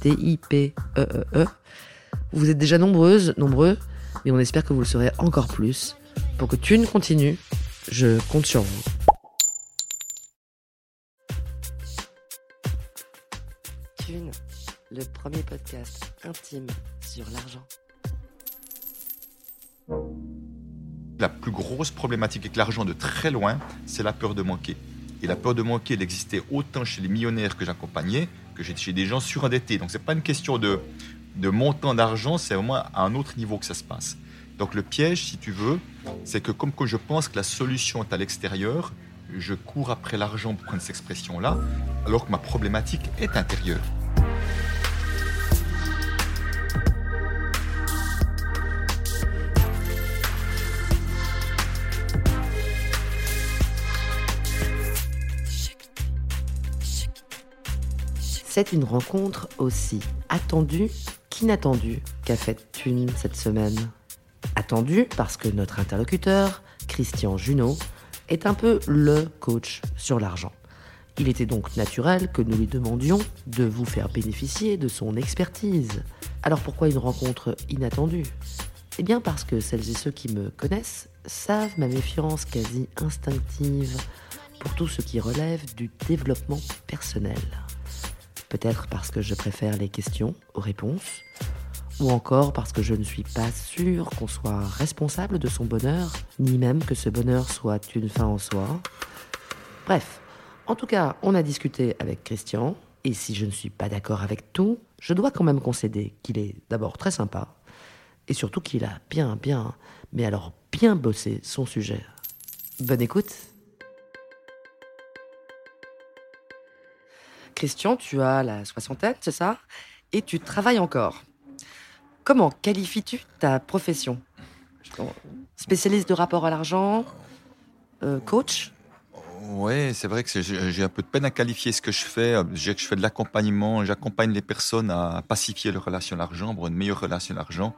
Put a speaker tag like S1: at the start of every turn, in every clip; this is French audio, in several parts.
S1: T-I-P-E-E-E. Vous êtes déjà nombreuses, nombreux, mais on espère que vous le serez encore plus. Pour que Thune continue, je compte sur vous. Thune, le premier podcast intime sur l'argent.
S2: La plus grosse problématique avec l'argent de très loin, c'est la peur de manquer. Et la peur de manquer, elle existait autant chez les millionnaires que j'accompagnais chez des gens surendettés. Donc, ce n'est pas une question de, montant d'argent, c'est vraiment à un autre niveau que ça se passe. Donc, le piège, si tu veux, c'est que comme je pense que la solution est à l'extérieur, je cours après l'argent pour prendre cette expression-là, alors que ma problématique est intérieure.
S1: C'est une rencontre aussi attendue qu'inattendue qu'a faite Thune cette semaine? Attendue parce que notre interlocuteur, Christian Junot, est un peu le coach sur l'argent. Il était donc naturel que nous lui demandions de vous faire bénéficier de son expertise. Alors pourquoi une rencontre inattendue? Eh bien parce que celles et ceux qui me connaissent savent ma méfiance quasi instinctive pour tout ce qui relève du développement personnel. Peut-être parce que je préfère les questions aux réponses, ou encore parce que je ne suis pas sûr qu'on soit responsable de son bonheur, ni même que ce bonheur soit une fin en soi. Bref, en tout cas, on a discuté avec Christian, et si je ne suis pas d'accord avec tout, je dois quand même concéder qu'il est d'abord très sympa, et surtout qu'il a bien, bien, mais alors bien bossé son sujet. Bonne écoute Christian, tu as la soixantaine, c'est ça? Et tu travailles encore. Comment qualifies-tu ta profession? Spécialiste de rapport à l'argent euh, Coach?
S2: Oui, c'est vrai que j'ai un peu de peine à qualifier ce que je fais. Je fais de l'accompagnement, j'accompagne les personnes à pacifier leur relation à l'argent, pour une meilleure relation à l'argent,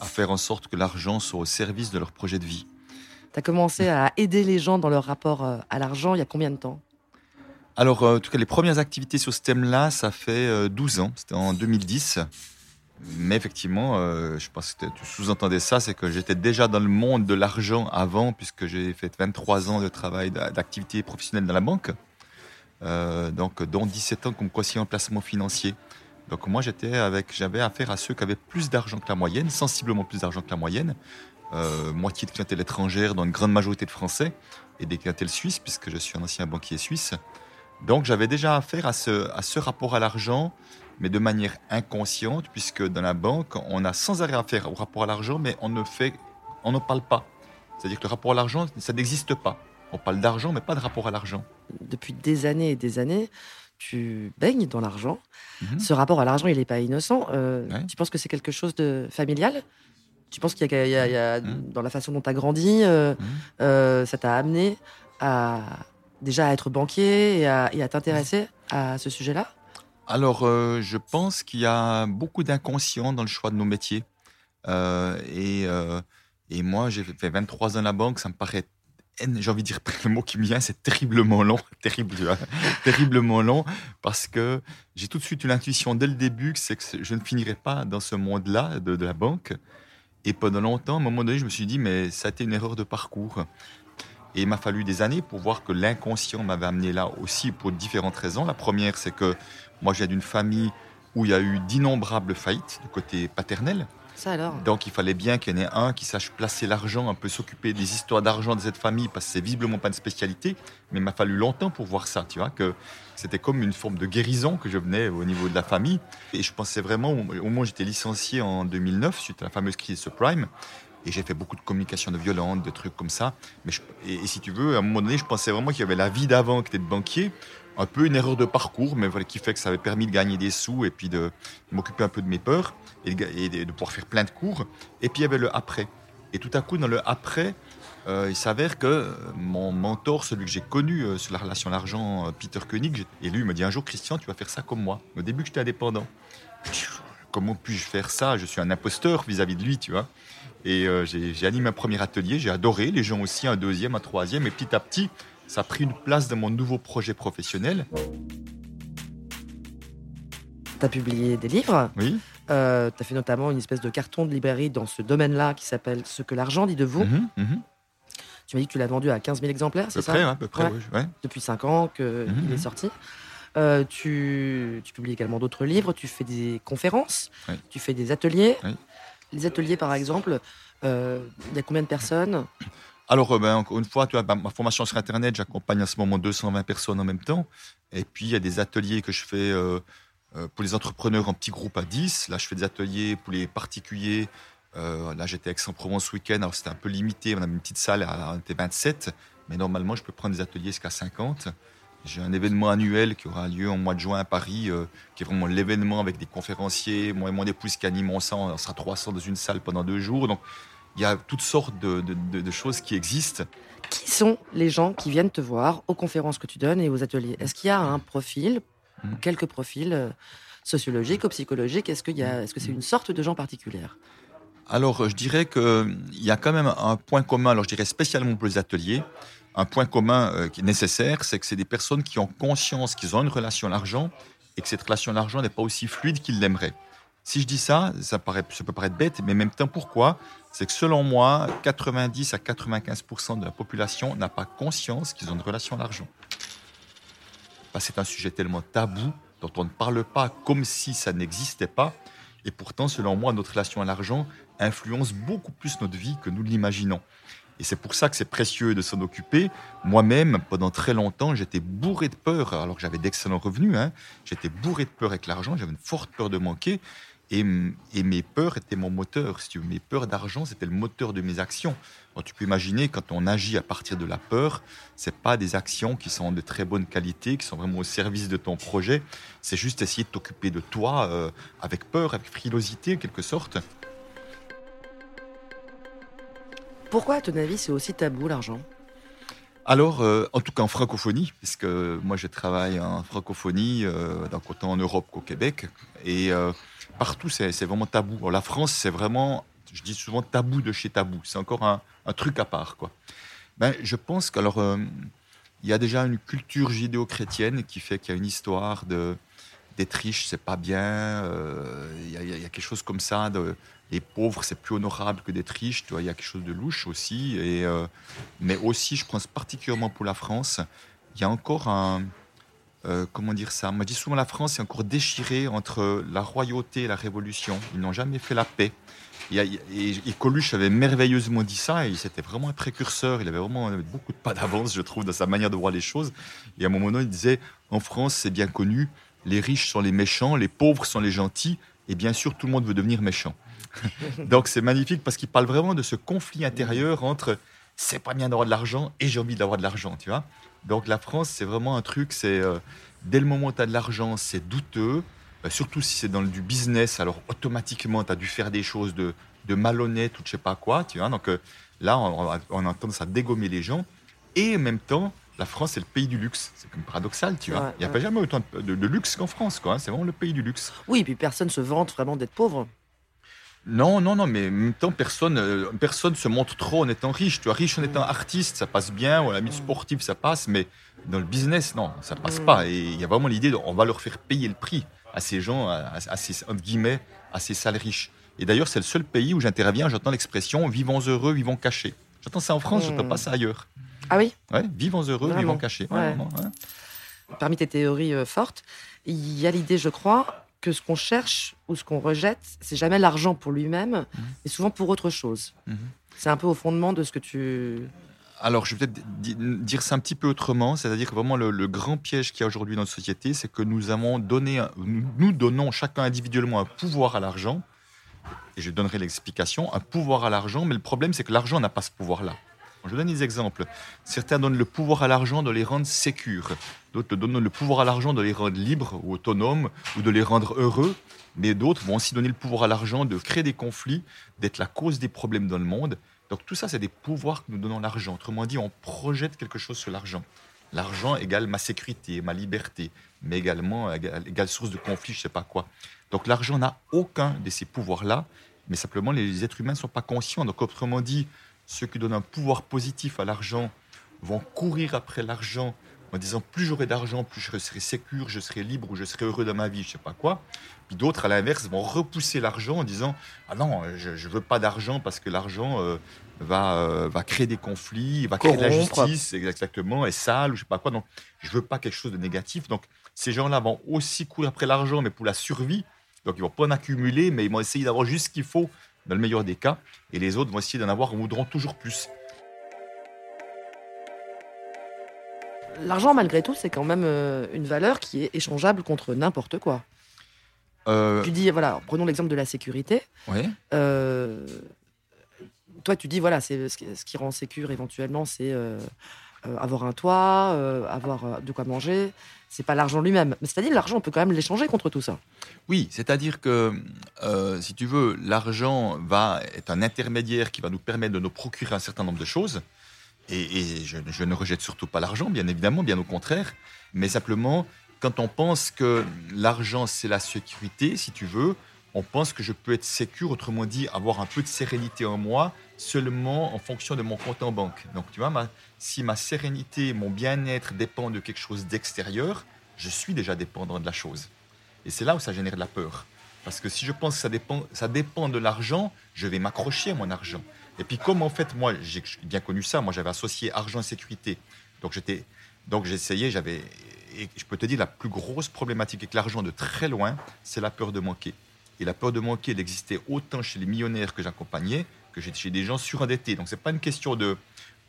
S2: à faire en sorte que l'argent soit au service de leur projet de vie.
S1: Tu as commencé à aider les gens dans leur rapport euh, à l'argent il y a combien de temps?
S2: Alors, euh, en tout cas, les premières activités sur ce thème-là, ça fait 12 euh, ans. C'était en 2010. Mais effectivement, euh, je pense que tu sous-entendais ça, c'est que j'étais déjà dans le monde de l'argent avant, puisque j'ai fait 23 ans de travail d'activité professionnelle dans la banque. donc, dont 17 ans comme conseiller en placement financier. Donc, moi, j'étais avec, j'avais affaire à ceux qui avaient plus d'argent que la moyenne, sensiblement plus d'argent que la moyenne. moitié de clientèle étrangère dans une grande majorité de Français et des clientèles suisses, puisque je suis un ancien banquier suisse. Donc j'avais déjà affaire à ce, à ce rapport à l'argent, mais de manière inconsciente, puisque dans la banque, on a sans arrêt affaire au rapport à l'argent, mais on ne fait, on ne parle pas. C'est-à-dire que le rapport à l'argent, ça n'existe pas. On parle d'argent, mais pas de rapport à l'argent.
S1: Depuis des années et des années, tu baignes dans l'argent. Mhm. Ce rapport à l'argent, il n'est pas innocent. Euh, tu penses que c'est quelque chose de familial? Tu penses qu'il y a, mhm. dans la façon dont tu as grandi, euh, mhm. euh, ça t'a amené à, déjà à être banquier et à, t'intéresser à ce sujet-là
S2: Alors, euh, je pense qu'il y a beaucoup d'inconscient dans le choix de nos métiers. Euh, et, euh, et, moi, j'ai fait 23 ans à la banque, ça me paraît, j'ai envie de dire, le mot qui me vient, c'est terriblement long, terrible, terriblement long, parce que j'ai tout de suite eu l'intuition dès le début que, que je ne finirais pas dans ce monde-là de, de la banque. Et pendant longtemps, à un moment donné, je me suis dit, mais ça a été une erreur de parcours. Et il m'a fallu des années pour voir que l'inconscient m'avait amené là aussi pour différentes raisons. La première, c'est que moi, j'ai d'une famille où il y a eu d'innombrables faillites du côté paternel.
S1: Ça alors?
S2: Donc il fallait bien qu'il y en ait un qui sache placer l'argent, un peu s'occuper des histoires d'argent de cette famille, parce que c'est visiblement pas une spécialité. Mais il m'a fallu longtemps pour voir ça, tu vois, que c'était comme une forme de guérison que je venais au niveau de la famille. Et je pensais vraiment, au moment où j'étais licencié en 2009, suite à la fameuse crise subprime, et j'ai fait beaucoup de communication de violente, de trucs comme ça. Mais et, si tu veux, à un moment donné, je pensais vraiment qu'il y avait la vie d'avant qui était de banquier. Un peu une erreur de parcours, mais voilà, qui fait que ça avait permis de gagner des sous et puis de, m'occuper un peu de mes peurs et de, pouvoir faire plein de cours. Et puis il y avait le après. Et tout à coup, dans le après, euh, il s'avère que mon mentor, celui que j'ai connu euh, sur la relation l'argent, euh, Peter Koenig, et lui il me dit un jour, Christian, tu vas faire ça comme moi. Au début, j'étais indépendant. Comment puis-je faire ça? Je suis un imposteur vis-à-vis -vis de lui, tu vois. Et euh, j'ai animé un premier atelier, j'ai adoré, les gens aussi un deuxième, un troisième, et petit à petit, ça a pris une place dans mon nouveau projet professionnel.
S1: Tu as publié des livres.
S2: Oui.
S1: Euh, tu as fait notamment une espèce de carton de librairie dans ce domaine-là qui s'appelle Ce que l'argent dit de vous.
S2: Mhm, mhm.
S1: Tu m'as dit que tu l'as vendu à 15 000 exemplaires, c'est
S2: ça À peu près.
S1: Depuis 5 ans qu'il mhm, est sorti. Euh, tu, tu, publies également d'autres livres, tu fais des conférences, tu fais des ateliers. Les ateliers, par exemple, euh, il y a combien de personnes?
S2: Alors, euh, ben, encore une fois, tu as ma formation sur Internet, j'accompagne en ce moment 220 personnes en même temps. Et puis, il y a des ateliers que je fais euh, pour les entrepreneurs en petits groupes à 10. Là, je fais des ateliers pour les particuliers. là, j'étais à Aix-en-Provence ce week-end. Alors, c'était un peu limité. On avait une petite salle à, 27. Mais normalement, je peux prendre des ateliers jusqu'à 50. J'ai un événement annuel qui aura lieu en mois de juin à Paris, euh, qui est vraiment l'événement avec des conférenciers. Moi et mon épouse qui animent ça, on sera 300 dans une salle pendant deux jours. Donc il y a toutes sortes de, choses qui existent.
S1: Qui sont les gens qui viennent te voir aux conférences que tu donnes et aux ateliers? Est-ce qu'il y a un profil, hmm. quelques profils euh, sociologiques ou psychologiques? Est-ce est-ce que c'est une sorte de gens particulière
S2: alors, je dirais qu'il y a quand même un point commun, alors je dirais spécialement pour les ateliers, un point commun euh, qui est nécessaire, c'est que c'est des personnes qui ont conscience qu'ils ont une relation à l'argent et que cette relation à l'argent n'est pas aussi fluide qu'ils l'aimeraient. Si je dis ça, ça, peut paraître bête, mais en même temps, pourquoi? C'est que selon moi, 90 à 95% de la population n'a pas conscience qu'ils ont une relation à l'argent. c'est un sujet tellement tabou dont on ne parle pas comme si ça n'existait pas. Et pourtant, selon moi, notre relation à l'argent influence beaucoup plus notre vie que nous l'imaginons. Et c'est pour ça que c'est précieux de s'en occuper. Moi-même, pendant très longtemps, j'étais bourré de peur, alors que j'avais d'excellents revenus. Hein. J'étais bourré de peur avec l'argent, j'avais une forte peur de manquer. Et, mes peurs étaient mon moteur. Si. Mes peurs d'argent, c'était le moteur de mes actions. tu peux imaginer, quand on agit à partir de la peur, c'est pas des actions qui sont de très bonne qualité, qui sont vraiment au service de ton projet. C'est juste essayer de t'occuper de toi euh, avec peur, avec frilosité, en quelque sorte.
S1: Pourquoi, à ton avis, c'est aussi tabou l'argent?
S2: Alors, euh, en tout cas en francophonie, puisque moi je travaille en francophonie, euh, donc autant en Europe qu'au Québec, et euh, partout c'est vraiment tabou. la France, c'est vraiment, je dis souvent tabou de chez tabou, c'est encore un, truc à part. Ben, je pense qu'alors, il y a déjà une culture judéo-chrétienne qui fait qu'il y a une histoire de d'être riche, c'est pas bien, il y, y, a quelque chose comme ça les pauvres, c'est plus honorable que d'être riche. Il y a quelque chose de louche aussi. Et, euh, mais aussi, je pense particulièrement pour la France, il y a encore un. Euh, comment dire ça Moi, je dis souvent la France est encore déchirée entre la royauté et la révolution. Ils n'ont jamais fait la paix. Et, Coluche avait merveilleusement dit ça, et c'était vraiment un précurseur. Il avait vraiment beaucoup de pas d'avance, je trouve, dans sa manière de voir les choses. Et à un moment donné, il disait En France, c'est bien connu, les riches sont les méchants, les pauvres sont les gentils, et bien sûr, tout le monde veut devenir méchant. Donc c'est magnifique parce qu'il parle vraiment de ce conflit intérieur entre c'est pas bien d'avoir de l'argent et j'ai envie d'avoir de l'argent, tu vois. Donc la France, c'est vraiment un truc, c'est euh, dès le moment où tu as de l'argent, c'est douteux, bah, surtout si c'est dans du business, alors automatiquement tu as dû faire des choses de, de malhonnête ou je sais pas quoi, tu vois. Donc euh, là, on, on, a tendance à dégommer les gens et en même temps, la France, c'est le pays du luxe. C'est comme paradoxal, tu vois. Il n'y a pas jamais autant de, luxe qu'en France, quoi. Hein. C'est vraiment le pays du luxe.
S1: Oui, et puis personne se vante vraiment d'être pauvre.
S2: Non, non, non, mais en même temps, personne euh, personne se montre trop en étant riche. Tu vois, riche en étant artiste, ça passe bien, ou à la mise sportive, ça passe, mais dans le business, non, ça passe pas. Et il y a vraiment l'idée, on va leur faire payer le prix à ces gens, à, ces, entre guillemets, à ces salles riches. Et d'ailleurs, c'est le seul pays où j'interviens, j'entends l'expression vivons heureux, vivons cachés. J'entends ça en France, je n'entends pas ça ailleurs.
S1: Ah oui
S2: Ouais, vivons heureux,
S1: Vraiment.
S2: vivons cachés. Ouais.
S1: Parmi tes théories euh, fortes, il y a l'idée, je crois, que ce qu'on cherche ou ce qu'on rejette, c'est jamais l'argent pour lui-même, mais souvent pour autre chose.
S2: Mhm.
S1: C'est un peu au fondement de ce que tu.
S2: Alors, je vais peut-être di- dire ça un petit peu autrement, c'est-à-dire que vraiment le, le grand piège qu'il y a aujourd'hui dans notre société, c'est que nous avons donné, nous donnons chacun individuellement un pouvoir à l'argent, et je donnerai l'explication, un pouvoir à l'argent, mais le problème c'est que l'argent n'a pas ce pouvoir-là. Je donne des exemples. Certains donnent le pouvoir à l'argent de les rendre sécures, d'autres donnent le pouvoir à l'argent de les rendre libres ou autonomes, ou de les rendre heureux, mais d'autres vont aussi donner le pouvoir à l'argent de créer des conflits, d'être la cause des problèmes dans le monde. Donc tout ça, c'est des pouvoirs que nous donnons l'argent. Autrement dit, on projette quelque chose sur l'argent. L'argent égale ma sécurité, ma liberté, mais également égale, égale source de conflit, je ne sais pas quoi. Donc l'argent n'a aucun de ces pouvoirs-là, mais simplement les êtres humains ne sont pas conscients. Donc autrement dit, ceux qui donnent un pouvoir positif à l'argent vont courir après l'argent en disant plus j'aurai d'argent, plus je serai sécure, je serai libre ou je serai heureux dans ma vie, je sais pas quoi. Puis d'autres, à l'inverse, vont repousser l'argent en disant ah non, je, je veux pas d'argent parce que l'argent euh, va euh, va créer des conflits, va créer de la justice, exactement, est sale ou je sais pas quoi. Donc je veux pas quelque chose de négatif. Donc ces gens-là vont aussi courir après l'argent, mais pour la survie. Donc ils vont pas en accumuler, mais ils vont essayer d'avoir juste ce qu'il faut dans le meilleur des cas. Et les autres vont essayer d'en avoir en voudront toujours plus.
S1: L'argent, malgré tout, c'est quand même euh, une valeur qui est échangeable contre n'importe quoi.
S2: Euh,
S1: Tu dis, voilà, prenons l'exemple de la sécurité.
S2: ouais.
S1: Euh, toi, tu dis, voilà, c'est ce qui, ce qui rend sécure éventuellement, c'est euh, euh, avoir un toit, euh, avoir euh, de quoi manger. C'est pas l'argent lui-même. Mais c'est-à-dire, l'argent, on peut quand même l'échanger contre tout ça.
S2: Oui, c'est-à-dire que, si tu veux, l'argent va être un intermédiaire qui va nous permettre de nous procurer un certain nombre de choses. Et, je ne rejette surtout pas l'argent, bien évidemment, bien au contraire. Mais simplement, quand on pense que l'argent, c'est la sécurité, si tu veux, on pense que je peux être sécure, autrement dit, avoir un peu de sérénité en moi, seulement en fonction de mon compte en banque. Donc, tu vois, si ma sérénité, mon bien-être dépend de quelque chose d'extérieur, je suis déjà dépendant de la chose. Et c'est là où ça génère de la peur. Parce que si je pense que ça dépend, ça dépend de l'argent, je vais m'accrocher à mon argent. Et puis comme en fait, moi, j'ai bien connu ça, moi j'avais associé argent et sécurité. Donc j'étais, donc j'essayais, j'avais, et je peux te dire, la plus grosse problématique avec l'argent de très loin, c'est la peur de manquer. Et la peur de manquer, elle existait autant chez les millionnaires que j'accompagnais que chez des gens surendettés. Donc c'est pas une question de,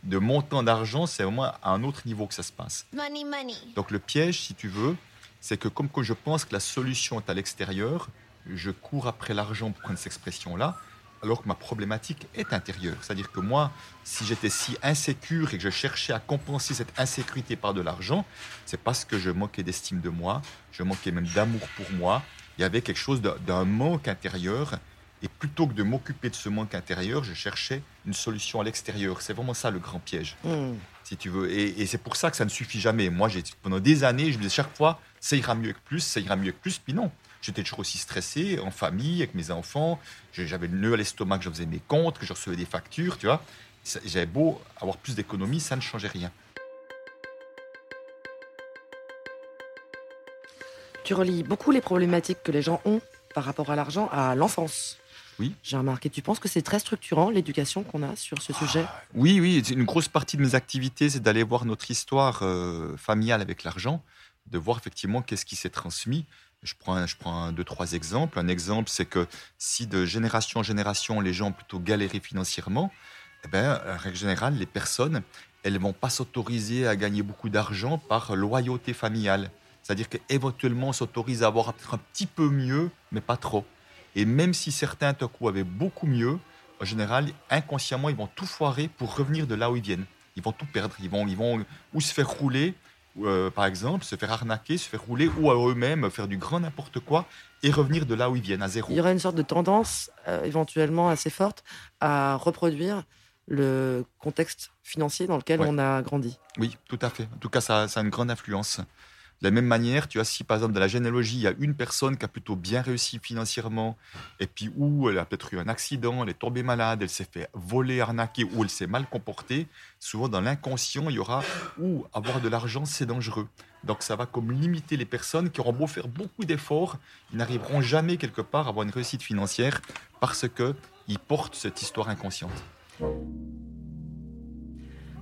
S2: de montant d'argent, c'est vraiment à un autre niveau que ça se passe.
S3: Money, money.
S2: Donc le piège, si tu veux, c'est que comme que je pense que la solution est à l'extérieur, je cours après l'argent pour prendre cette expression-là, alors que ma problématique est intérieure. C'est-à-dire que moi, si j'étais si insécure et que je cherchais à compenser cette insécurité par de l'argent, c'est parce que je manquais d'estime de moi, je manquais même d'amour pour moi. Il y avait quelque chose d'un manque intérieur. Et plutôt que de m'occuper de ce manque intérieur, je cherchais une solution à l'extérieur. C'est vraiment ça le grand piège
S1: Hmm.
S2: si tu veux. Et, et c'est pour ça que ça ne suffit jamais. Moi, j'ai pendant des années, je me disais chaque fois, ça ira mieux que plus, ça ira mieux que plus. Puis non, j'étais toujours aussi stressé, en famille, avec mes enfants. J'avais le nœud à l'estomac que je faisais mes comptes, que je recevais des factures, tu vois. J'avais beau avoir plus d'économies, ça ne changeait rien.
S1: Tu relis beaucoup les problématiques que les gens ont par rapport à l'argent à l'enfance.
S2: Oui.
S1: J'ai remarqué. Tu penses que c'est très structurant l'éducation qu'on a sur ce sujet?
S2: Oui, oui, c'est une grosse partie de mes activités, c'est d'aller voir notre histoire euh, familiale avec l'argent, de voir effectivement qu'est-ce qui s'est transmis. Je prends, un- je prends un, deux, trois exemples. Un exemple, c'est que si de génération en génération, les gens ont plutôt galéré financièrement, eh ben, en règle générale, les personnes, elles vont pas s'autoriser à gagner beaucoup d'argent par loyauté familiale. C'est-à-dire qu'éventuellement, on s'autorise à avoir peut-être un petit peu mieux, mais pas trop. Et même si certains, coup, avaient beaucoup mieux, en général, inconsciemment, ils vont tout foirer pour revenir de là où ils viennent. Ils vont tout perdre. Ils vont, ils vont ou se faire rouler, ou, euh, par exemple, se faire arnaquer, se faire rouler, ou à eux-mêmes faire du grand n'importe quoi et revenir de là où ils viennent, à zéro.
S1: Il y aurait une sorte de tendance euh, éventuellement assez forte à reproduire le contexte financier dans lequel
S2: Ouais.
S1: on a grandi.
S2: Oui, tout à fait. En tout cas, ça, ça a une grande influence. De la même manière, tu vois, si par exemple dans la généalogie, il y a une personne qui a plutôt bien réussi financièrement, et puis où elle a peut-être eu un accident, elle est tombée malade, elle s'est fait voler, arnaquer, ou elle s'est mal comportée, souvent dans l'inconscient, il y aura ou avoir de l'argent, c'est dangereux. Donc ça va comme limiter les personnes qui auront beau faire beaucoup d'efforts, ils n'arriveront jamais quelque part à avoir une réussite financière parce que ils portent cette histoire inconsciente.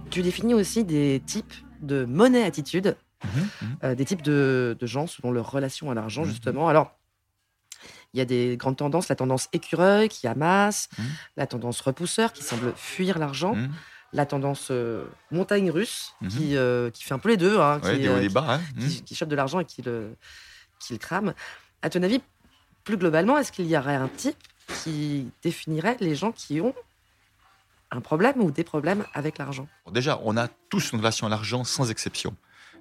S1: Tu définis aussi des types de monnaie-attitude,
S2: Mhm, mhm.
S1: euh, des types de, de gens selon leur relation à l'argent,
S2: Mhm.
S1: justement. Alors, il y a des grandes tendances, la tendance écureuil qui amasse,
S2: Mhm.
S1: la tendance repousseur qui semble fuir l'argent, la tendance euh, montagne russe qui, euh, qui fait un peu les deux, hein,
S2: Ouais,
S1: qui, euh, qui-
S2: bas. hein.
S1: Qui, qui chope de l'argent et qui le, qui le crame. À ton avis, plus globalement, est-ce qu'il y aurait un type qui définirait les gens qui ont un problème ou des problèmes avec l'argent?
S2: Déjà, on a tous une relation à l'argent sans exception.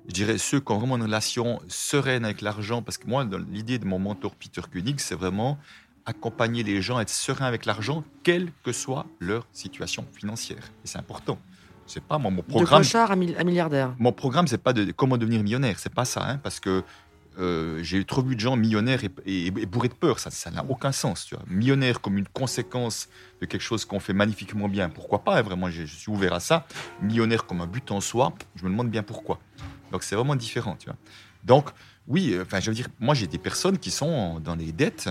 S2: Je dirais ceux qui ont vraiment une relation sereine avec l'argent, parce que moi, l'idée de mon mentor Peter Koenig, c'est vraiment accompagner les gens à être sereins avec l'argent, quelle que soit leur situation financière. Et c'est important. C'est pas moi, mon
S1: De
S2: programme.
S1: clochard à, mil- à milliardaire.
S2: Mon programme, c'est pas de comment devenir millionnaire, c'est pas ça, hein, parce que euh, j'ai trop vu de gens millionnaires et, et- et bourrés de peur, ça ça n'a aucun sens. Tu vois. Millionnaire comme une conséquence de quelque chose qu'on fait magnifiquement bien, pourquoi pas hein, Vraiment, je, je suis ouvert à ça. Millionnaire comme un but en soi, je me demande bien pourquoi. Donc c'est vraiment différent, tu vois. Donc oui, euh, enfin je veux dire, moi j'ai des personnes qui sont dans les dettes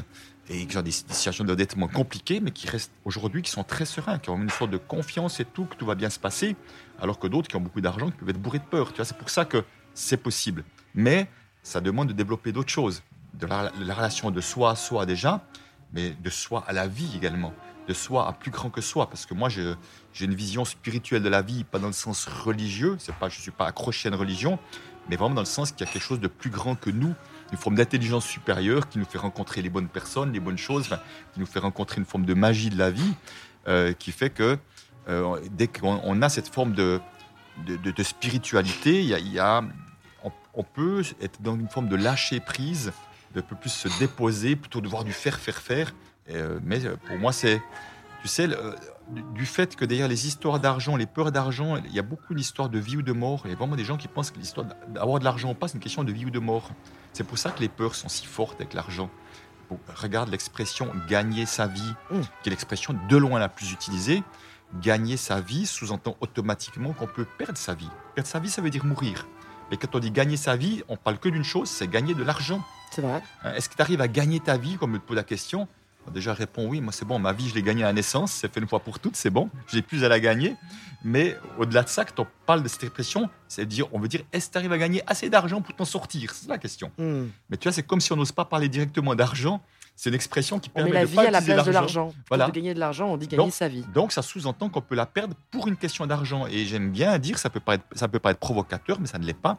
S2: et qui ont des situations d'endettement compliquées, mais qui restent aujourd'hui, qui sont très sereins, qui ont une sorte de confiance et tout, que tout va bien se passer, alors que d'autres qui ont beaucoup d'argent, qui peuvent être bourrés de peur. Tu vois, c'est pour ça que c'est possible. Mais ça demande de développer d'autres choses, de la, la relation de soi à soi déjà, mais de soi à la vie également, de soi à plus grand que soi, parce que moi je- j'ai une vision spirituelle de la vie, pas dans le sens religieux, c'est pas, je suis pas accroché à une religion, mais vraiment dans le sens qu'il y a quelque chose de plus grand que nous, une forme d'intelligence supérieure qui nous fait rencontrer les bonnes personnes, les bonnes choses, qui nous fait rencontrer une forme de magie de la vie, euh, qui fait que euh, dès qu'on on a cette forme de, spiritualité, y a, on, peut être dans une forme de lâcher prise, de peu plus se déposer plutôt de voir du faire, faire, faire. Euh, mais pour moi, c'est, tu sais, du- fait que derrière les histoires d'argent, les peurs d'argent, il y a beaucoup d'histoires de vie ou de mort. Il y a vraiment des gens qui pensent que l'histoire d'avoir de l'argent ou pas, c'est une question de vie ou de mort. C'est pour ça que les peurs sont si fortes avec l'argent. Regarde l'expression gagner sa vie,
S1: Mm.
S2: qui est l'expression de loin la plus utilisée. Gagner sa vie sous-entend automatiquement qu'on peut perdre sa vie. Perdre sa vie, ça veut dire mourir. Mais quand on dit gagner sa vie, on parle que d'une chose, c'est gagner de l'argent.
S1: C'est vrai.
S2: Hein, Est-ce que tu arrives à gagner ta vie, comme me pose la question Déjà, réponds oui, moi c'est bon, ma vie, je l'ai gagnée à la naissance, c'est fait une fois pour toutes, c'est bon, j'ai plus à la gagner. Mais au-delà de ça, quand on parle de cette expression, c'est dire, on veut dire, est-ce que tu arrives à gagner assez d'argent pour t'en sortir? C'est la question.
S1: Hmm.
S2: Mais tu vois, c'est comme si on n'ose pas parler directement d'argent, c'est une expression qui
S1: On
S2: permet
S1: met la
S2: de
S1: vie
S2: pas
S1: à la place de l'argent. Pour
S2: Voilà.
S1: de gagner de l'argent, on dit gagner
S2: Donc-
S1: sa vie.
S2: Donc ça sous-entend qu'on peut la perdre pour une question d'argent. Et j'aime bien dire, ça peut paraître, ça peut paraître provocateur, mais ça ne l'est pas.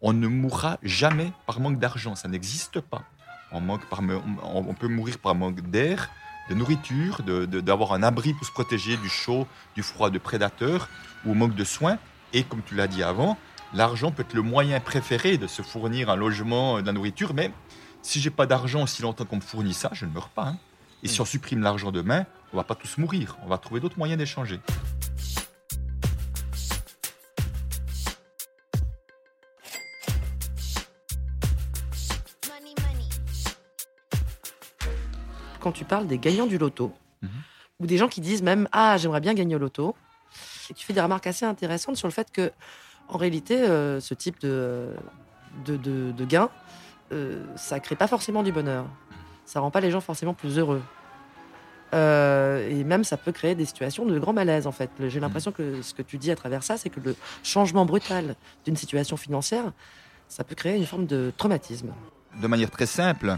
S2: On ne mourra jamais par manque d'argent, ça n'existe pas. On, manque par, on on peut mourir par manque d'air, de nourriture, d'avoir un abri pour se protéger du chaud, du froid, de prédateurs, ou manque de soins. Et comme tu l'as dit avant, l'argent peut être le moyen préféré de se fournir un logement, de la nourriture, mais si j'ai pas d'argent aussi longtemps qu'on me fournit ça, je ne meurs pas. hein. Et si on supprime l'argent demain, on va pas tous mourir. On va trouver d'autres moyens d'échanger.
S1: Quand tu parles des gagnants du loto,
S2: Mhm.
S1: ou des gens qui disent même Ah, j'aimerais bien gagner au loto, et tu fais des remarques assez intéressantes sur le fait que, en réalité, euh, ce type de, de, de, de gain, euh, ça crée pas forcément du bonheur. Ça rend pas les gens forcément plus heureux. Euh, et même, ça peut créer des situations de grand malaise, en fait. J'ai l'impression que ce que tu dis à travers ça, c'est que le changement brutal d'une situation financière, ça peut créer une forme de traumatisme.
S2: De manière très simple,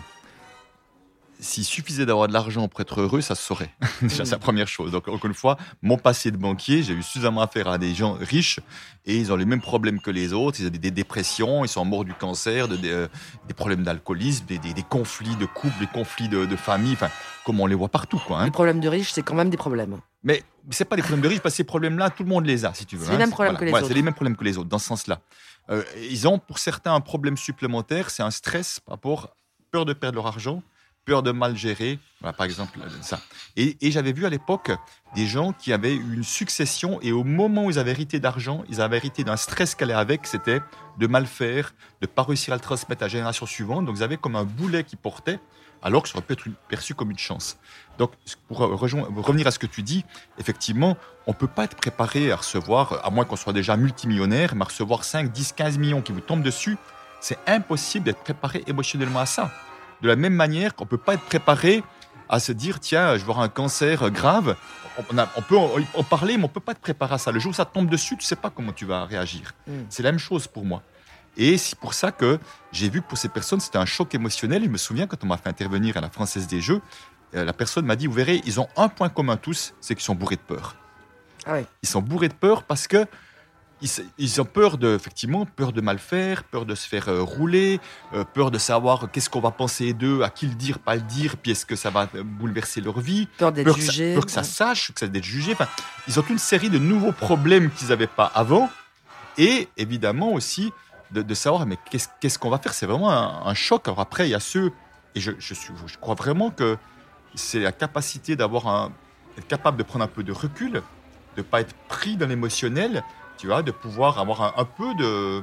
S2: s'il suffisait d'avoir de l'argent pour être heureux, ça se saurait. Déjà, c'est la première chose. Donc, encore une fois, mon passé de banquier, j'ai eu suffisamment affaire à des gens riches et ils ont les mêmes problèmes que les autres. Ils ont des, des dépressions, ils sont morts du cancer, de- des, euh, des problèmes d'alcoolisme, des, des- des conflits de couple, des conflits de, de famille, enfin, comme on les voit partout, quoi. hein.
S1: Les problèmes de riches, c'est quand même des problèmes.
S2: Mais c'est pas des problèmes de riches, parce que ces problèmes-là, tout le monde les a, si tu veux.
S1: C'est les mêmes problèmes que les
S2: voilà,
S1: autres.
S2: C'est les mêmes problèmes que les autres, dans ce sens-là. Euh, ils ont, pour certains, un problème supplémentaire, c'est un stress par rapport, peur de perdre leur argent, peur de mal gérer. Voilà, par exemple, ça. Et, j'avais vu à l'époque des gens qui avaient eu une succession et au moment où ils avaient hérité d'argent, ils avaient hérité d'un stress qu'elle allait avec, c'était de mal faire, de pas réussir à le transmettre à la génération suivante. Donc ils avaient comme un boulet qui portait, alors que ça aurait pu être perçu comme une chance. Donc pour rejoindre- revenir à ce que tu dis, effectivement, on peut pas être préparé à recevoir, à moins qu'on soit déjà multimillionnaire, mais à recevoir 5, 10, 15 millions qui vous tombent dessus, c'est impossible d'être préparé émotionnellement à ça. De la même manière qu'on peut pas être préparé à se dire tiens, je vais avoir un cancer grave. On, a- on peut en, en parler, mais on peut pas te préparer à ça. Le jour où ça te tombe dessus, tu sais pas comment tu vas réagir.
S1: Mm.
S2: C'est la même chose pour moi. Et c'est pour ça que j'ai vu que pour ces personnes, c'était un choc émotionnel. Je me souviens quand on m'a fait intervenir à la Française des Jeux, euh, la personne m'a dit, vous verrez, ils ont un point commun tous, c'est qu'ils sont bourrés de peur.
S1: Ah.
S2: Ils sont bourrés de peur parce que ils, ont peur de, effectivement, peur de mal faire, peur de se faire euh, rouler, euh, peur de savoir qu'est-ce qu'on va penser d'eux, à qui le dire, pas le dire, puis est-ce que ça va euh, bouleverser leur vie
S1: Peur d'être
S2: peur que, ça,
S1: jugé.
S2: peur que ça sache, que ça d'être jugé. Enfin, ils ont toute une série de nouveaux problèmes qu'ils n'avaient pas avant. Et évidemment aussi de, de savoir, mais qu'est-ce qu'on va faire C'est vraiment un, un choc. Alors après, il y a ceux, et je, je, suis, je crois vraiment que c'est la capacité d'avoir un, être capable de prendre un peu de recul, de ne pas être pris dans l'émotionnel, tu vois, de pouvoir avoir un, peu de,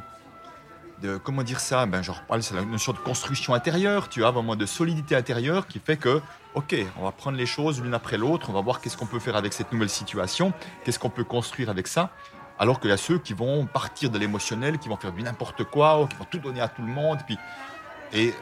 S2: comment dire ça? Ben, genre parle c'est la notion de construction intérieure tu vois vraiment de solidité intérieure qui fait que ok on va prendre les choses l'une après l'autre on va voir qu'est-ce qu'on peut faire avec cette nouvelle situation qu'est-ce qu'on peut construire avec ça. Alors qu'il y a ceux qui vont partir de l'émotionnel qui vont faire du n'importe quoi qui vont tout donner à tout le monde puis et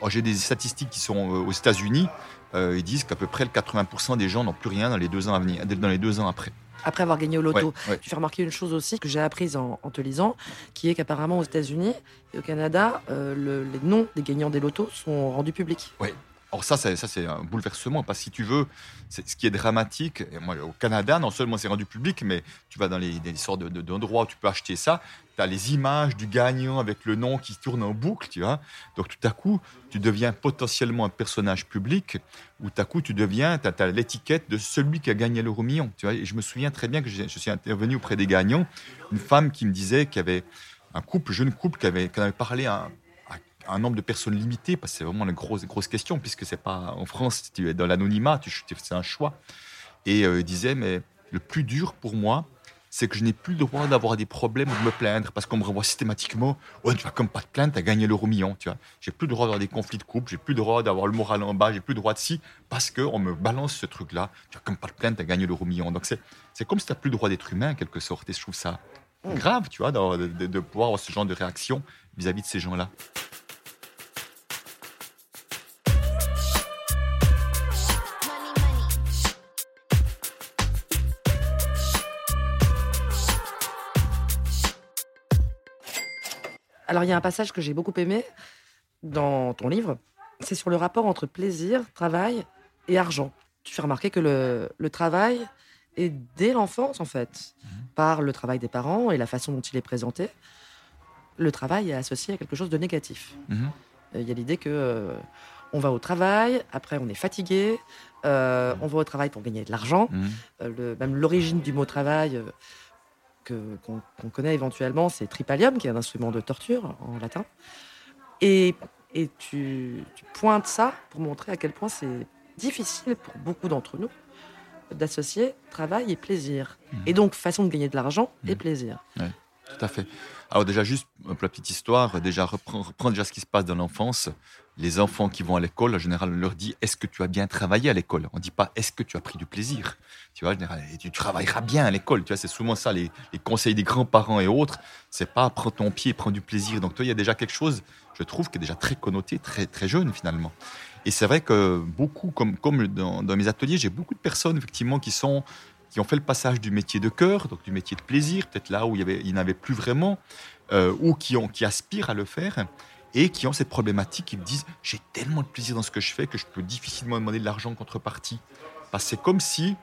S2: oh, j'ai des statistiques qui sont euh, aux États-Unis euh, ils disent qu'à peu près le 80% des gens n'ont plus rien dans les deux ans à venir dans les deux ans après
S1: Après avoir gagné au loto.
S2: Ouais, ouais.
S1: Tu fais remarquer une chose aussi que j'ai apprise en, en te lisant, qui est qu'apparemment aux États-Unis et au Canada, euh, le- les noms des gagnants des lotos sont rendus publics.
S2: Alors ça, c'est, ça, c'est un bouleversement, parce que si tu veux, c'est, ce qui est dramatique, et moi, au Canada, non seulement c'est rendu public, mais tu vas dans les, des sortes de, de- d'endroits où tu peux acheter ça, tu as les images du gagnant avec le nom qui tourne en boucle, tu vois. Donc tout à coup, tu deviens potentiellement un personnage public, ou tout à coup, tu deviens, tu as, l'étiquette de celui qui a gagné l'euro million, tu vois. Et je me souviens très bien que je suis intervenu auprès des gagnants, une femme qui me disait qu'il y avait un couple, jeune couple, qui avait, parlé à, un nombre de personnes limité, parce que c'est vraiment la grosse, grosse question, puisque c'est pas en France, tu es dans l'anonymat, c'est un choix. Et euh, disait, mais le plus dur pour moi, c'est que je n'ai plus le droit d'avoir des problèmes ou de me plaindre, parce qu'on me revoit systématiquement, tu vas comme pas te plaindre, tu as gagné l'euro million, tu vois. J'ai plus le droit d'avoir des conflits de couple, j'ai plus le droit d'avoir le moral en bas, j'ai plus le droit de si, parce qu'on me balance ce truc-là, tu vas comme pas te plaindre, tu as gagné l'euro million. Donc c'est, c'est comme si tu n'as plus le droit d'être humain, en quelque sorte, et je trouve ça grave, tu vois, de, de- de pouvoir avoir ce genre de réaction vis-à-vis de ces gens-là.
S1: Alors il y a un passage que j'ai beaucoup aimé dans ton livre, c'est sur le rapport entre plaisir, travail et argent. Tu fais remarquer que le, le travail est dès l'enfance en fait, par le travail des parents et la façon dont il est présenté. Le travail est associé à quelque chose de négatif.
S2: Mhm.
S1: Euh, Il y a l'idée que euh, on va au travail, après on est fatigué, euh, on va au travail pour gagner de l'argent.
S2: Mhm.
S1: Le- même l'origine du mot travail qu'on connaît éventuellement, c'est tripalium, qui est un instrument de torture en latin. Et, et tu, tu pointes ça pour montrer à quel point c'est difficile pour beaucoup d'entre nous d'associer travail et plaisir.
S2: Mhm.
S1: Et donc, façon de gagner de l'argent et
S2: Mhm.
S1: plaisir.
S2: Tout à fait. Alors déjà, juste peu la petite histoire, déjà reprendre, déjà ce qui se passe dans l'enfance. Les enfants qui vont à l'école, en général, on leur dit est-ce que tu as bien travaillé à l'école? On ne dit pas est-ce que tu as pris du plaisir? Tu vois, en général, tu travailleras bien à l'école. Tu vois, c'est souvent ça, les, conseils des grands-parents et autres. C'est pas prends ton pied, prends du plaisir. Donc toi, il y a déjà quelque chose, je trouve, qui est déjà très connoté, très, très jeune finalement. Et c'est vrai que beaucoup, comme, comme dans, dans mes ateliers, j'ai beaucoup de personnes effectivement qui sont qui ont fait le passage du métier de cœur, donc du métier de plaisir, peut-être là où il y avait, n'avait plus vraiment, euh, ou qui, ont, qui aspirent à le faire, et qui ont cette problématique, qui me disent j'ai tellement de plaisir dans ce que je fais que je peux difficilement demander de l'argent en contrepartie. Parce que c'est comme si,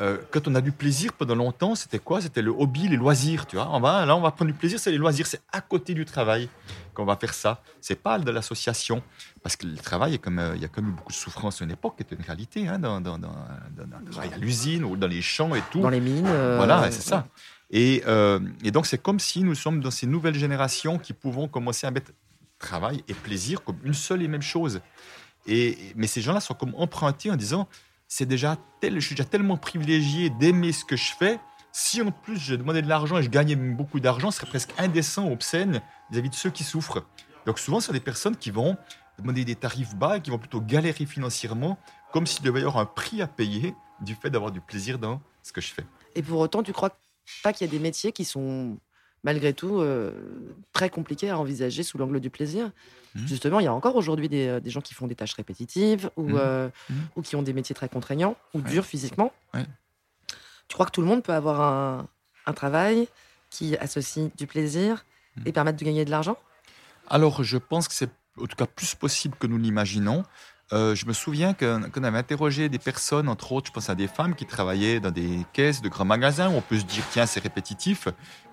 S2: euh, quand on a du plaisir pendant longtemps, c'était quoi? C'était le hobby, les loisirs, tu vois? On va, là, on va prendre du plaisir, c'est les loisirs, c'est à côté du travail qu'on va faire ça. C'est pas de l'association. Parce que le travail, est comme, euh, il y a quand même eu beaucoup de souffrance à une époque, qui était une réalité, hein, dans, dans, dans, dans- l'usine ou dans les champs et tout.
S1: Dans les mines. euh,
S2: Voilà, c'est ça. Et, et donc, c'est comme si nous sommes dans ces nouvelles générations qui pouvons commencer à mettre travail et plaisir comme une seule et même chose. Et, mais ces gens-là sont comme empruntés en disant c'est déjà tel, je suis déjà tellement privilégié d'aimer ce que je fais. Si en plus je demandais de l'argent et je gagnais beaucoup d'argent, ce serait presque indécent, obscène vis-à-vis de ceux qui souffrent. Donc souvent, ce sont des personnes qui vont demander des tarifs bas et qui vont plutôt galérer financièrement, comme s'il devait y avoir un prix à payer du fait d'avoir du plaisir dans ce que je fais.
S1: Et pour autant, tu crois pas qu'il y a des métiers qui sont malgré tout euh, très compliqués à envisager sous l'angle du plaisir? Mmh. Justement, il y a encore aujourd'hui des, euh, des, gens qui font des tâches répétitives ou, mmh. Euh, mmh. ou qui ont des métiers très contraignants ou durs physiquement. Tu crois que tout le monde peut avoir un, un travail qui associe du plaisir et permettre de gagner de l'argent?
S2: Alors, je pense que c'est en tout cas plus possible que nous l'imaginons. Euh, je me souviens qu'on avait interrogé des personnes, entre autres, je pense à des femmes qui travaillaient dans des caisses de grands magasins où on peut se dire, tiens, c'est répétitif,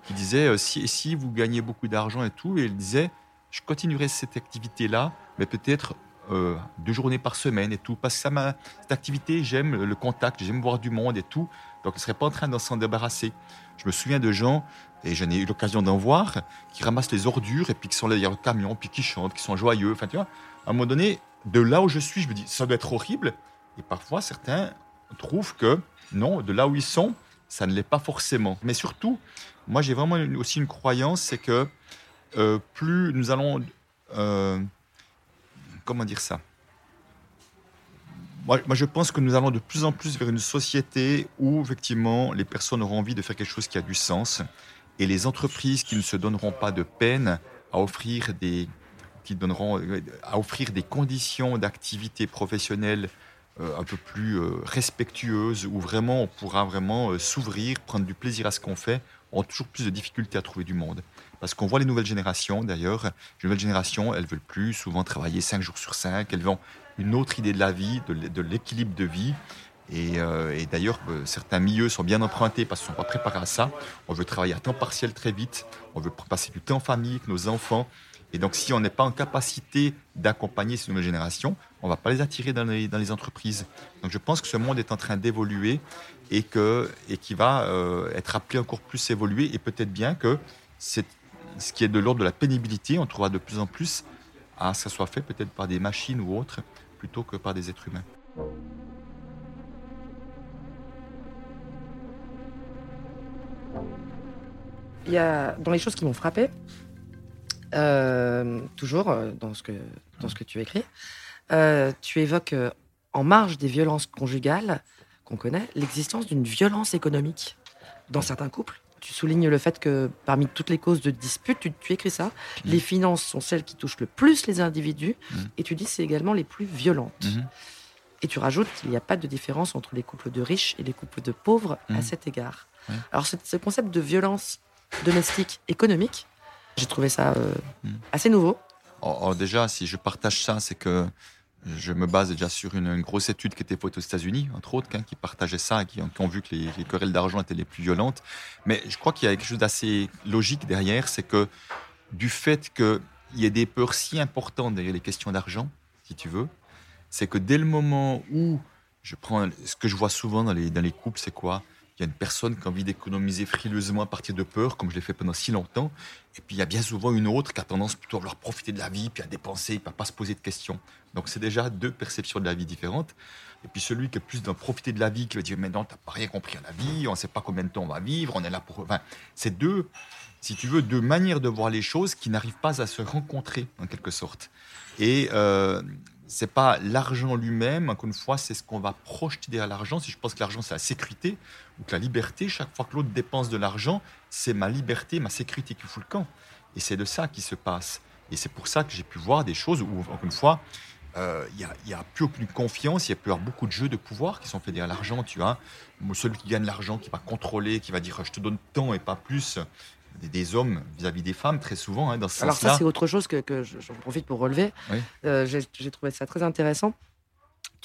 S2: qui disaient, si, si vous gagnez beaucoup d'argent et tout, et elles disaient, je continuerai cette activité-là, mais peut-être euh, deux journées par semaine et tout, parce que ça cette activité, j'aime le contact, j'aime voir du monde et tout, donc je ne serais pas en train de s'en débarrasser. Je me souviens de gens, et j'en ai eu l'occasion d'en voir, qui ramassent les ordures et puis qui sont là derrière le camion, puis qui chantent, qui sont joyeux, enfin tu vois, à un moment donné, de là où je suis, je me dis, ça doit être horrible. Et parfois, certains trouvent que non, de là où ils sont, ça ne l'est pas forcément. Mais surtout, moi, j'ai vraiment aussi une croyance, c'est que euh, plus nous allons... Euh, comment dire ça? Moi, je pense que nous allons de plus en plus vers une société où, effectivement, les personnes auront envie de faire quelque chose qui a du sens. Et les entreprises qui ne se donneront pas de peine à offrir des, qui donneront à offrir des conditions d'activité professionnelle euh, un peu plus euh, respectueuses, où vraiment on pourra vraiment s'ouvrir, prendre du plaisir à ce qu'on fait, on a toujours plus de difficultés à trouver du monde. Parce qu'on voit les nouvelles générations, d'ailleurs, les nouvelles générations, elles veulent plus souvent travailler 5 jours sur 5, elles ont une autre idée de la vie, de l'équilibre de vie. Et, et d'ailleurs, certains milieux sont bien empruntés parce qu'ils ne sont pas préparés à ça. On veut travailler à temps partiel très vite, on veut passer du temps en famille avec nos enfants. Et donc, si on n'est pas en capacité d'accompagner ces nouvelles générations, on ne va pas les attirer dans les, entreprises. Donc, je pense que ce monde est en train d'évoluer et que et qui va euh, être appelé encore plus évoluer. Et peut-être bien que ce qui est de l'ordre de la pénibilité, on trouvera de plus en plus à ce que ça soit fait peut-être par des machines ou autres, plutôt que par des êtres humains.
S1: Il y a dans les choses qui m'ont frappé, euh, toujours euh, dans ce, que, dans ce que tu écris, euh, tu évoques en marge des violences conjugales qu'on connaît, l'existence d'une violence économique dans certains couples. Tu soulignes le fait que parmi toutes les causes de dispute, tu, écris ça, mmh. les finances sont celles qui touchent le plus les individus, mmh. et tu dis c'est également les plus violentes. Mmh. Et tu rajoutes qu'il n'y a pas de différence entre les couples de riches et les couples de pauvres à cet égard. Alors ce concept de violence domestique économique, j'ai trouvé ça euh, assez nouveau.
S2: Oh, oh, déjà, si je partage ça, c'est que je me base déjà sur une, grosse étude qui était faite aux États-Unis, entre autres, hein, qui partageait ça, qui, qui ont vu que les, querelles d'argent étaient les plus violentes. Mais je crois qu'il y a quelque chose d'assez logique derrière, c'est que du fait qu'il y ait des peurs si importantes derrière les questions d'argent, si tu veux, c'est que dès le moment où je prends ce que je vois souvent dans les, dans les couples, c'est quoi? Il y a une personne qui a envie d'économiser frileusement à partir de peur, comme je l'ai fait pendant si longtemps. Et puis il y a bien souvent une autre qui a tendance plutôt à vouloir profiter de la vie, puis à dépenser, puis à pas se poser de questions. Donc c'est déjà deux perceptions de la vie différentes. Et puis celui qui est plus dans profiter de la vie, qui va dire mais non, t'as pas rien compris à la vie, on ne sait pas combien de temps on va vivre, on est là pour. Enfin, c'est deux, si tu veux, deux manières de voir les choses qui n'arrivent pas à se rencontrer en quelque sorte. Et euh, c'est pas l'argent lui-même, encore une fois, c'est ce qu'on va projeter derrière l'argent. Si je pense que l'argent, c'est la sécurité que la liberté, chaque fois que l'autre dépense de l'argent, c'est ma liberté, ma sécurité qui fout le camp. Et c'est de ça qui se passe. Et c'est pour ça que j'ai pu voir des choses où, encore une fois, euh, il n'y a, plus aucune confiance, il y a plus beaucoup de jeux de pouvoir qui sont faits derrière l'argent, tu vois. Celui qui gagne l'argent, qui va contrôler, qui va dire je te donne tant et pas plus, des, hommes vis-à-vis des femmes, très souvent, hein, dans ce
S1: Alors ça, c'est autre chose que, j'en profite pour relever. Euh, j'ai trouvé ça très intéressant.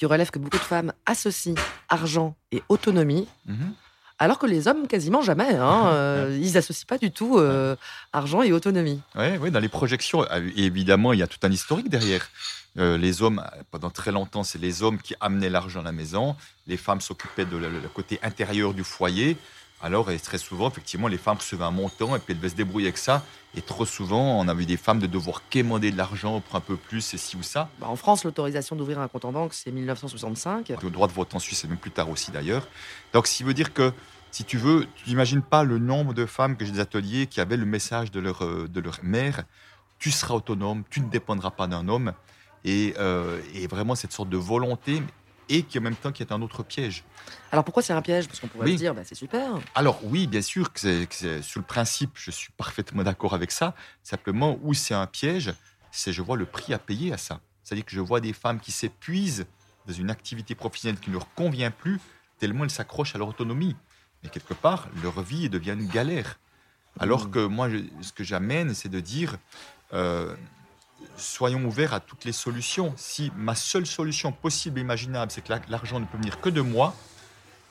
S1: Tu relèves que beaucoup de femmes associent argent et autonomie. Mhm. Alors que les hommes, quasiment jamais, hein, euh, ils n'associent pas du tout euh, argent et autonomie.
S2: Oui, ouais, dans les projections, évidemment, il y a tout un historique derrière. les hommes, pendant très longtemps, c'est les hommes qui amenaient l'argent à la maison. Les femmes s'occupaient de le côté intérieur du foyer Alors, et très souvent, effectivement, les femmes recevaient un montant et puis elles devaient se débrouiller avec ça. Et trop souvent, on a vu des femmes de devoir quémander de l'argent pour un peu plus, et ci ou ça.
S1: Bah, en France, l'autorisation d'ouvrir un compte en banque, c'est 1965.
S2: Le droit de vote en Suisse, c'est même plus tard aussi d'ailleurs. Donc, ce qui veut dire que, si tu veux, tu n'imagines pas le nombre de femmes que j'ai des ateliers qui avaient le message de leur, euh, de leur mère tu seras autonome, tu ne dépendras pas d'un homme. Et, euh, et, vraiment cette sorte de volonté et qui en même temps qui est un autre piège.
S1: Alors pourquoi c'est un piège? Parce qu'on pourrait se dire, bah, c'est super.
S2: Alors oui, bien sûr que c'est sur le principe, je suis parfaitement d'accord avec ça. Simplement, où c'est un piège, c'est je vois le prix à payer à ça. C'est-à-dire que je vois des femmes qui s'épuisent dans une activité professionnelle qui ne leur convient plus, tellement elles s'accrochent à leur autonomie. Mais quelque part, leur vie devient une galère. Alors mmh. que moi, ce que j'amène, c'est de dire, euh, soyons ouverts à toutes les solutions. Si ma seule solution possible et imaginable, c'est que l'argent ne peut venir que de moi,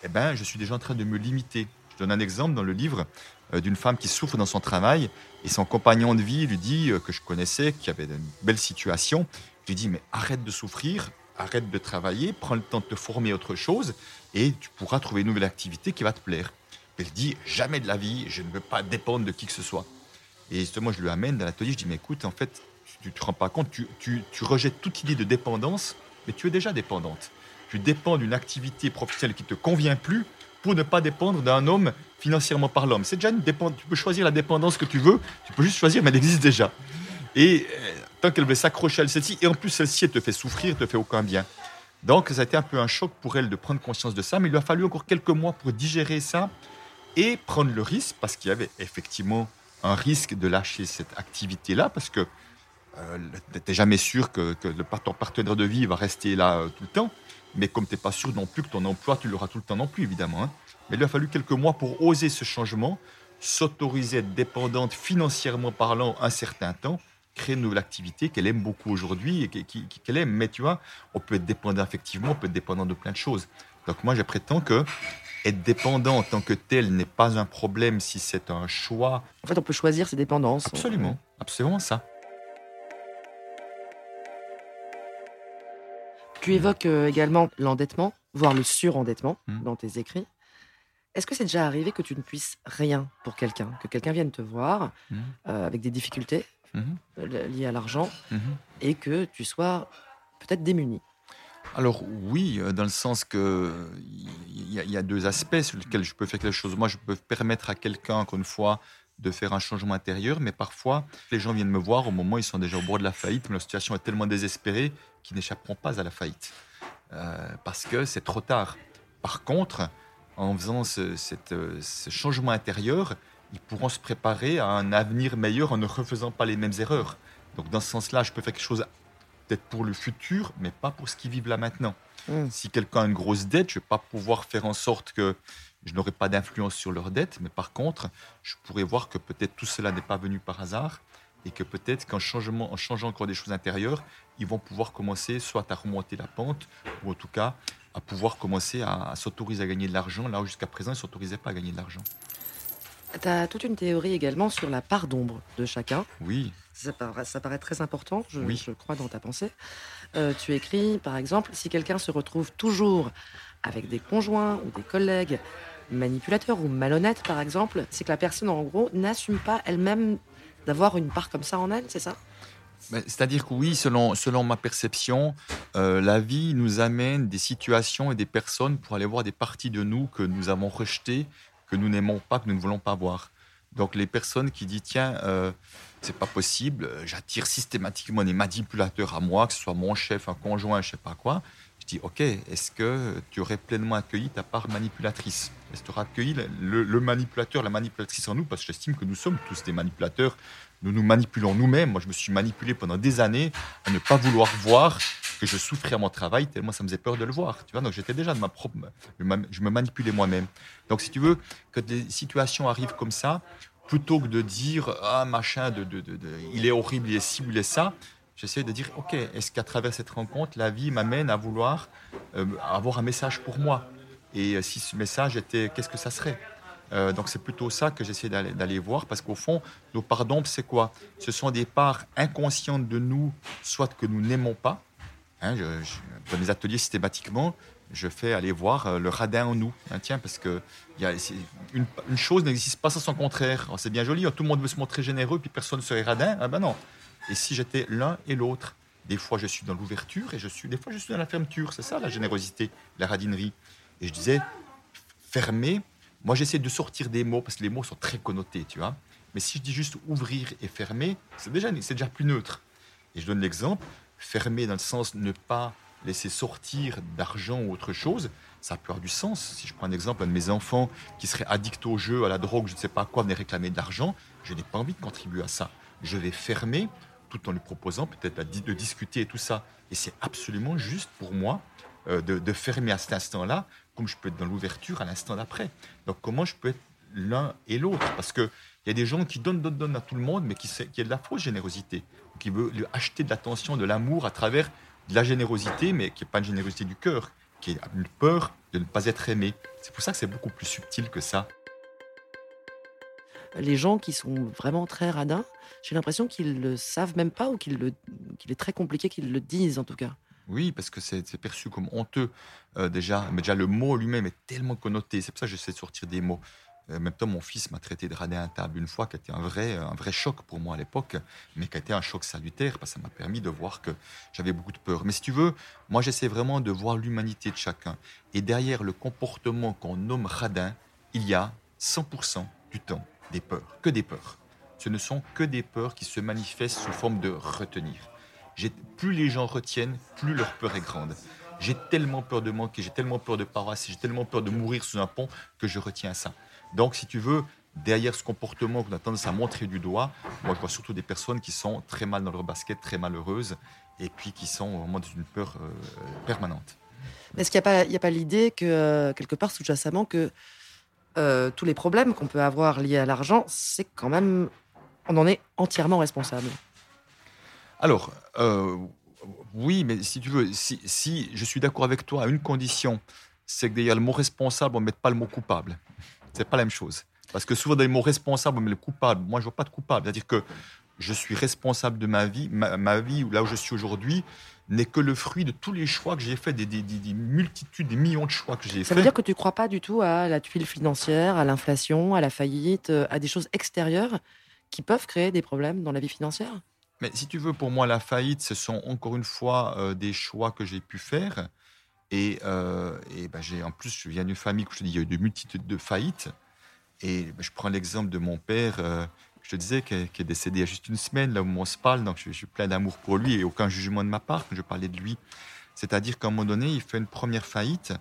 S2: eh ben, je suis déjà en train de me limiter. Je donne un exemple dans le livre euh, d'une femme qui souffre dans son travail et son compagnon de vie lui dit, euh, que je connaissais, qui avait une belle situation, lui dit, mais arrête de souffrir, arrête de travailler, prends le temps de te former autre chose et tu pourras trouver une nouvelle activité qui va te plaire. Elle dit, jamais de la vie, je ne veux pas dépendre de qui que ce soit. Et justement, je lui amène dans l'atelier, je dis, mais écoute, en fait, tu ne te rends pas compte, tu, tu, tu, rejettes toute idée de dépendance, mais tu es déjà dépendante. Tu dépends d'une activité professionnelle qui ne te convient plus pour ne pas dépendre d'un homme financièrement parlant. C'est déjà une. Tu peux choisir la dépendance que tu veux, tu peux juste choisir, mais elle existe déjà. Et euh, tant qu'elle veut s'accrocher à celle-ci, et en plus celle-ci, elle te fait souffrir, elle te fait aucun bien. Donc ça a été un peu un choc pour elle de prendre conscience de ça, mais il lui a fallu encore quelques mois pour digérer ça et prendre le risque, parce qu'il y avait effectivement un risque de lâcher cette activité-là parce que euh, tu n'es jamais sûr que, le, ton partenaire de vie va rester là euh, tout le temps. Mais comme tu n'es pas sûr non plus que ton emploi, tu l'auras tout le temps non plus, évidemment. Hein. Mais il a fallu quelques mois pour oser ce changement, s'autoriser à être dépendante financièrement parlant un certain temps, créer une nouvelle activité qu'elle aime beaucoup aujourd'hui et qu'elle aime. Mais tu vois, on peut être dépendant effectivement, on peut être dépendant de plein de choses. Donc moi, je prétends que être dépendant en tant que tel n'est pas un problème si c'est un choix.
S1: En fait, on peut choisir ses dépendances.
S2: Absolument, absolument ça.
S1: Tu évoques euh, également l'endettement, voire le surendettement mmh. dans tes écrits. Est-ce que c'est déjà arrivé que tu ne puisses rien pour quelqu'un, que quelqu'un vienne te voir mmh. euh, avec des difficultés mmh. euh, liées à l'argent et que tu sois peut-être démuni?
S2: Alors oui, dans le sens que il y, a deux aspects sur lesquels je peux faire quelque chose. Moi, je peux permettre à quelqu'un, encore une fois, de faire un changement intérieur, mais parfois, les gens viennent me voir au moment où ils sont déjà au bord de la faillite, mais leur situation est tellement désespérée qu'ils n'échapperont pas à la faillite, euh, parce que c'est trop tard. Par contre, en faisant ce, euh, ce, changement intérieur, ils pourront se préparer à un avenir meilleur en ne refaisant pas les mêmes erreurs. Donc dans ce sens-là, je peux faire quelque chose peut-être pour le futur, mais pas pour ce qu'ils vivent là maintenant. Hmm. Si quelqu'un a une grosse dette, je ne vais pas pouvoir faire en sorte que je n'aurai pas d'influence sur leur dette, mais par contre, je pourrais voir que peut-être tout cela n'est pas venu par hasard et que peut-être qu'en en changeant encore des choses intérieures, ils vont pouvoir commencer soit à remonter la pente, ou en tout cas à pouvoir commencer à, à s'autoriser à gagner de l'argent, là où jusqu'à présent ils ne s'autorisaient pas à gagner de l'argent.
S1: Tu as toute une théorie également sur la part d'ombre de chacun.
S2: Oui.
S1: Ça paraît, ça paraît très important, je, je, crois, dans ta pensée. Euh, tu écris, par exemple, si quelqu'un se retrouve toujours avec des conjoints ou des collègues manipulateurs ou malhonnêtes, par exemple, c'est que la personne, en gros, n'assume pas elle-même d'avoir une part comme ça en elle, c'est ça?
S2: Ben, c'est-à-dire que oui, selon, selon ma perception, euh, la vie nous amène des situations et des personnes pour aller voir des parties de nous que nous avons rejetées, que nous n'aimons pas, que nous ne voulons pas voir. Donc les personnes qui disent tiens, euh, c'est pas possible, j'attire systématiquement des manipulateurs à moi, que ce soit mon chef, un conjoint, je sais pas quoi. Je dis ok, est-ce que tu aurais pleinement accueilli ta part manipulatrice? Aurais accueilli le, le, manipulateur, la manipulatrice en nous Parce que j'estime que nous sommes tous des manipulateurs. Nous nous manipulons nous-mêmes. Moi, je me suis manipulé pendant des années à ne pas vouloir voir que je souffrais à mon travail tellement ça me faisait peur de le voir. Tu vois, donc j'étais déjà de ma propre, je me manipulais moi-même. Donc si tu veux que des situations arrivent comme ça, plutôt que de dire ah machin, de, de, il est horrible, il est ci il est ça, j'essaie de dire ok, est-ce qu'à travers cette rencontre, la vie m'amène à vouloir euh, avoir un message pour moi? Et euh, si ce message était, qu'est-ce que ça serait? Euh, donc c'est plutôt ça que j'essaie d'aller voir, parce qu'au fond, nos parts d'ombre, c'est quoi? Ce sont des parts inconscientes de nous, soit que nous n'aimons pas, Hein, dans mes ateliers, systématiquement, je fais aller voir euh, le radin en nous. Hein, tiens, parce que y a, une, chose n'existe pas sans son contraire. C'est bien joli, hein, tout le monde veut se montrer généreux, puis personne ne serait radin. Ah ben non. Et si j'étais l'un et l'autre, des fois je suis dans l'ouverture et je suis, des fois je suis dans la fermeture. C'est ça la générosité, la radinerie. Et je disais, fermer, moi j'essaie de sortir des mots, parce que les mots sont très connotés, tu vois. Mais si je dis juste ouvrir et fermer, c'est déjà, c'est déjà plus neutre. Et je donne l'exemple, fermer dans le sens ne pas laisser sortir d'argent ou autre chose, ça peut avoir du sens. Si je prends un exemple, un de mes enfants qui serait addict au jeu, à la drogue, je ne sais pas quoi, venir réclamer de l'argent, je n'ai pas envie de contribuer à ça. Je vais fermer tout en lui proposant peut-être de discuter et tout ça. Et c'est absolument juste pour moi euh, de, fermer à cet instant-là, comme je peux être dans l'ouverture à l'instant d'après. Donc comment je peux être l'un et l'autre? Parce qu'il y a des gens qui donnent, donnent, donnent à tout le monde, mais qui, qui a de la fausse générosité, qui veut lui acheter de l'attention, de l'amour à travers de la générosité, mais qui n'est pas une générosité du cœur, qui est une peur de ne pas être aimé. C'est pour ça que c'est beaucoup plus subtil que ça.
S1: Les gens qui sont vraiment très radins, j'ai l'impression qu'ils ne le savent même pas ou qu'il est très compliqué qu'ils le disent en tout cas.
S2: Oui, parce que c'est perçu comme honteux euh, déjà. Mais déjà, le mot lui-même est tellement connoté. C'est pour ça que j'essaie de sortir des mots. En même temps, mon fils m'a traité de radin table une fois, qui a été un vrai, un vrai choc pour moi à l'époque, mais qui a été un choc salutaire, parce que ça m'a permis de voir que j'avais beaucoup de peur. Mais si tu veux, moi j'essaie vraiment de voir l'humanité de chacun. Et derrière le comportement qu'on nomme radin, il y a 100% du temps des peurs, que des peurs. Ce ne sont que des peurs qui se manifestent sous forme de retenir. Plus les gens retiennent, plus leur peur est grande. J'ai tellement peur de manquer, j'ai tellement peur de paroisse, j'ai tellement peur de mourir sous un pont que je retiens ça. Donc, si tu veux, derrière ce comportement qu'on a tendance à montrer du doigt, moi, je vois surtout des personnes qui sont très mal dans leur basket, très malheureuses, et puis qui sont vraiment dans une peur euh, permanente.
S1: Est-ce qu'il n'y a pas, l'idée que, euh, quelque part, sous-jacemment, que euh, tous les problèmes qu'on peut avoir liés à l'argent, c'est quand même. On en est entièrement responsable?
S2: Alors, oui, mais si tu veux, si, si je suis d'accord avec toi à une condition, c'est que derrière le mot responsable, on ne mette pas le mot coupable. C'est pas la même chose. Parce que souvent, dans les mots responsable, on met le coupable. Moi, je vois pas de coupable. C'est-à-dire que je suis responsable de ma vie. Ma, vie, là où je suis aujourd'hui, n'est que le fruit de tous les choix que j'ai faits, des, des, multitudes, des millions de choix que j'ai faits.
S1: Ça veut dire que tu ne crois pas du tout à la tuile financière, à l'inflation, à la faillite, euh, à des choses extérieures qui peuvent créer des problèmes dans la vie financière?
S2: Mais si tu veux, pour moi, la faillite, ce sont encore une fois euh, des choix que j'ai pu faire et, euh, ben, j'ai, en plus, je viens d'une famille, où je te dis, il y a eu de multitudes de faillites. Et ben, je prends l'exemple de mon père, euh, je te disais, qui est, décédé il y a juste une semaine, là où on se parle. Donc, je, suis plein d'amour pour lui et aucun jugement de ma part quand je parlais de lui. C'est-à-dire qu'à un moment donné, il fait une première faillite.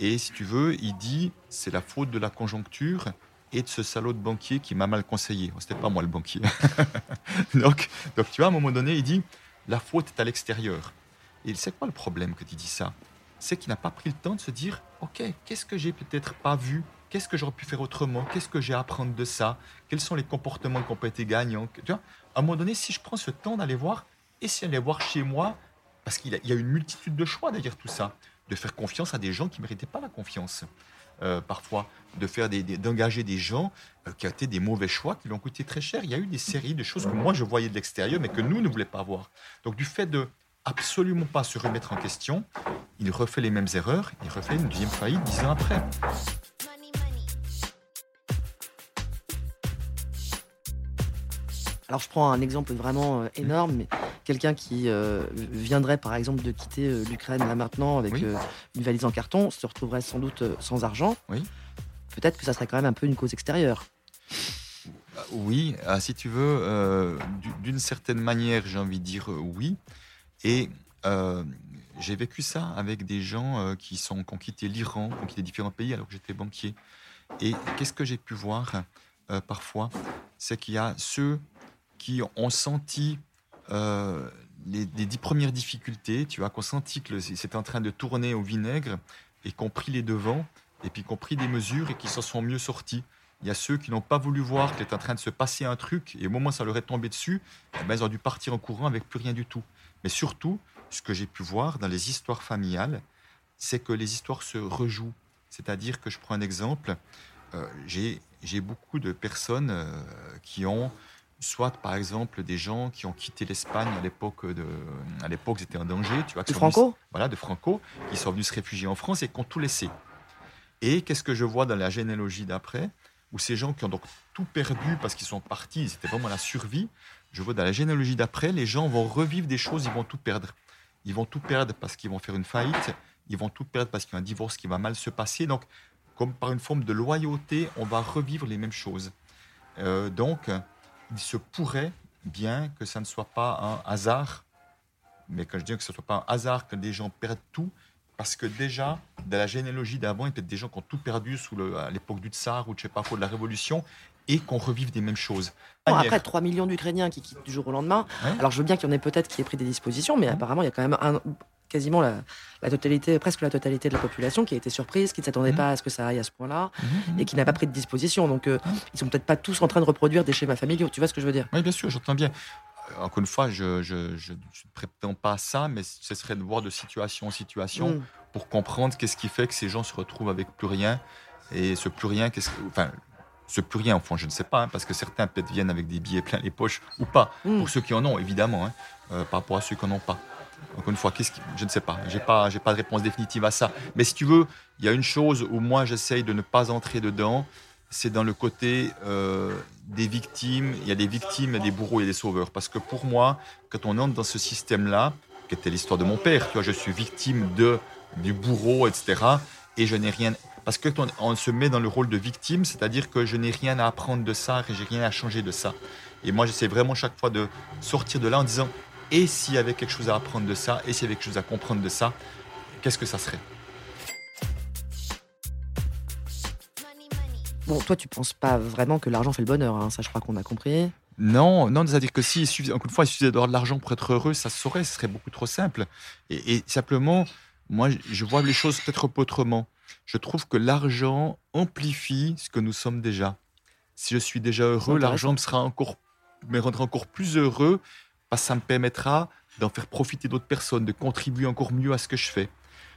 S2: Et si tu veux, il dit, c'est la faute de la conjoncture et de ce salaud de banquier qui m'a mal conseillé. C'était pas moi le banquier. donc, donc, tu vois, à un moment donné, il dit, la faute est à l'extérieur. Et c'est quoi le problème que tu dis ça? C'est qu'il n'a pas pris le temps de se dire, OK, qu'est-ce que j'ai peut-être pas vu? Qu'est-ce que j'aurais pu faire autrement? Qu'est-ce que j'ai à apprendre de ça? Quels sont les comportements qui ont été gagnants? Tu vois, À un moment donné, si je prends ce temps d'aller voir, et si d'aller voir chez moi, parce qu'il y a une multitude de choix derrière tout ça, de faire confiance à des gens qui ne méritaient pas la confiance. Euh, parfois, d'engager des gens euh, qui ont été des mauvais choix, qui l'ont coûté très cher. Il y a eu des séries de choses que moi je voyais de l'extérieur, mais que nous ne voulions pas voir. Donc, du fait de absolument pas se remettre en question, il refait les mêmes erreurs, il refait une deuxième faillite dix ans après.
S1: Alors je prends un exemple vraiment euh, énorme, mais quelqu'un qui euh, viendrait par exemple de quitter euh, l'Ukraine là maintenant avec une valise en carton se retrouverait sans doute sans argent.
S2: Oui.
S1: Peut-être que ça serait quand même un peu une cause extérieure.
S2: Oui, ah, si tu veux, d'une certaine manière, j'ai envie de dire oui. Et j'ai vécu ça avec des gens qui, sont, qui ont quitté l'Iran, qui ont quitté différents pays alors que j'étais banquier. Et qu'est-ce que j'ai pu voir euh, parfois C'est qu'il y a ceux qui ont senti les, dix premières difficultés, tu vois, qui ont senti que c'était en train de tourner au vinaigre et qui ont pris les devants et puis qui ont pris des mesures et qui s'en sont mieux sortis. Il y a ceux qui n'ont pas voulu voir qu'il était en train de se passer un truc et au moment où ça leur est tombé dessus, eh ben, ils ont dû partir en courant avec plus rien du tout. Mais surtout, ce que j'ai pu voir dans les histoires familiales, c'est que les histoires se rejouent. C'est-à-dire que je prends un exemple, euh, j'ai beaucoup de personnes euh, qui ont soit par exemple des gens qui ont quitté l'Espagne à l'époque de, à l'époque ils étaient en danger, tu vois,
S1: De Franco?
S2: Voilà, de Franco, qui sont venus se réfugier en France et qui ont tout laissé. Et qu'est-ce que je vois dans la généalogie d'après, où ces gens qui ont donc tout perdu parce qu'ils sont partis, c'était vraiment la survie. Je vois dans la généalogie d'après, les gens vont revivre des choses, ils vont tout perdre. Ils vont tout perdre parce qu'ils vont faire une faillite, ils vont tout perdre parce qu'il y a un divorce qui va mal se passer. Donc, comme par une forme de loyauté, on va revivre les mêmes choses. Euh, donc, il se pourrait bien que ça ne soit pas un hasard, mais quand je dis que ce ne soit pas un hasard que des gens perdent tout, parce que déjà, dans la généalogie d'avant, il y a peut-être des gens qui ont tout perdu sous le, à l'époque du tsar ou je sais pas quoi, de la révolution, et qu'on revive des mêmes choses.
S1: Bon, après, 3 millions d'Ukrainiens qui quittent du jour au lendemain.
S2: Ouais.
S1: Alors, je veux bien qu'il y en ait peut-être qui aient pris des dispositions, mais apparemment, il y a quand même un- quasiment la, la totalité, presque la totalité de la population qui a été surprise, qui ne s'attendait
S2: Mhm.
S1: pas à ce que ça aille à ce point-là,
S2: Mhm.
S1: et qui n'a pas pris de disposition. Donc, euh, ils sont peut-être pas tous en train de reproduire des schémas familiaux. Tu vois ce que je veux dire?
S2: Oui, bien sûr, j'entends bien. Euh, Encore une fois, je je, je- je ne prétends pas ça, mais ce serait de voir de situation en situation
S1: Mm.
S2: pour comprendre qu'est-ce qui fait que ces gens se retrouvent avec plus rien. Et ce plus rien, qu'est-ce que- enfin, ce plus rien, au fond, je ne sais pas, hein, parce que certains peut-être viennent avec des billets plein les poches ou pas.
S1: Mm.
S2: Pour ceux qui en ont, évidemment, hein, euh, par rapport à ceux qui n'en ont pas. Encore une fois, qu'est-ce je ne sais pas. J'ai pas, j'ai pas de réponse définitive à ça. Mais si tu veux, il y a une chose où moi j'essaye de ne pas entrer dedans, c'est dans le côté euh, des victimes. Il y a des victimes, il y a des bourreaux et des sauveurs. Parce que pour moi, quand on entre dans ce système-là, qui était l'histoire de mon père, tu vois, je suis victime de du bourreau, etc. Et je n'ai rien. Parce que quand on, on se met dans le rôle de victime, c'est-à-dire que je n'ai rien à apprendre de ça, et j'ai rien à changer de ça. Et moi, j'essaie vraiment chaque fois de sortir de là en disant et s'il y avait quelque chose à apprendre de ça, et s'il y avait quelque chose à comprendre de ça, qu'est-ce que ça serait?
S1: Bon, toi, tu penses pas vraiment que l'argent fait le bonheur, hein, ça, je crois qu'on a compris.
S2: Non, non, c'est-à-dire que si, encore une fois, il suffisait d'avoir de l'argent pour être heureux, ça se saurait, ce serait beaucoup trop simple. Et, et simplement, moi, je- vois les choses peut-être autrement. Je trouve que l'argent amplifie ce que nous sommes déjà. Si je suis déjà heureux, l'argent me sera encore, me rendra encore plus heureux parce que ça me permettra d'en faire profiter d'autres personnes, de contribuer encore mieux à ce que je fais.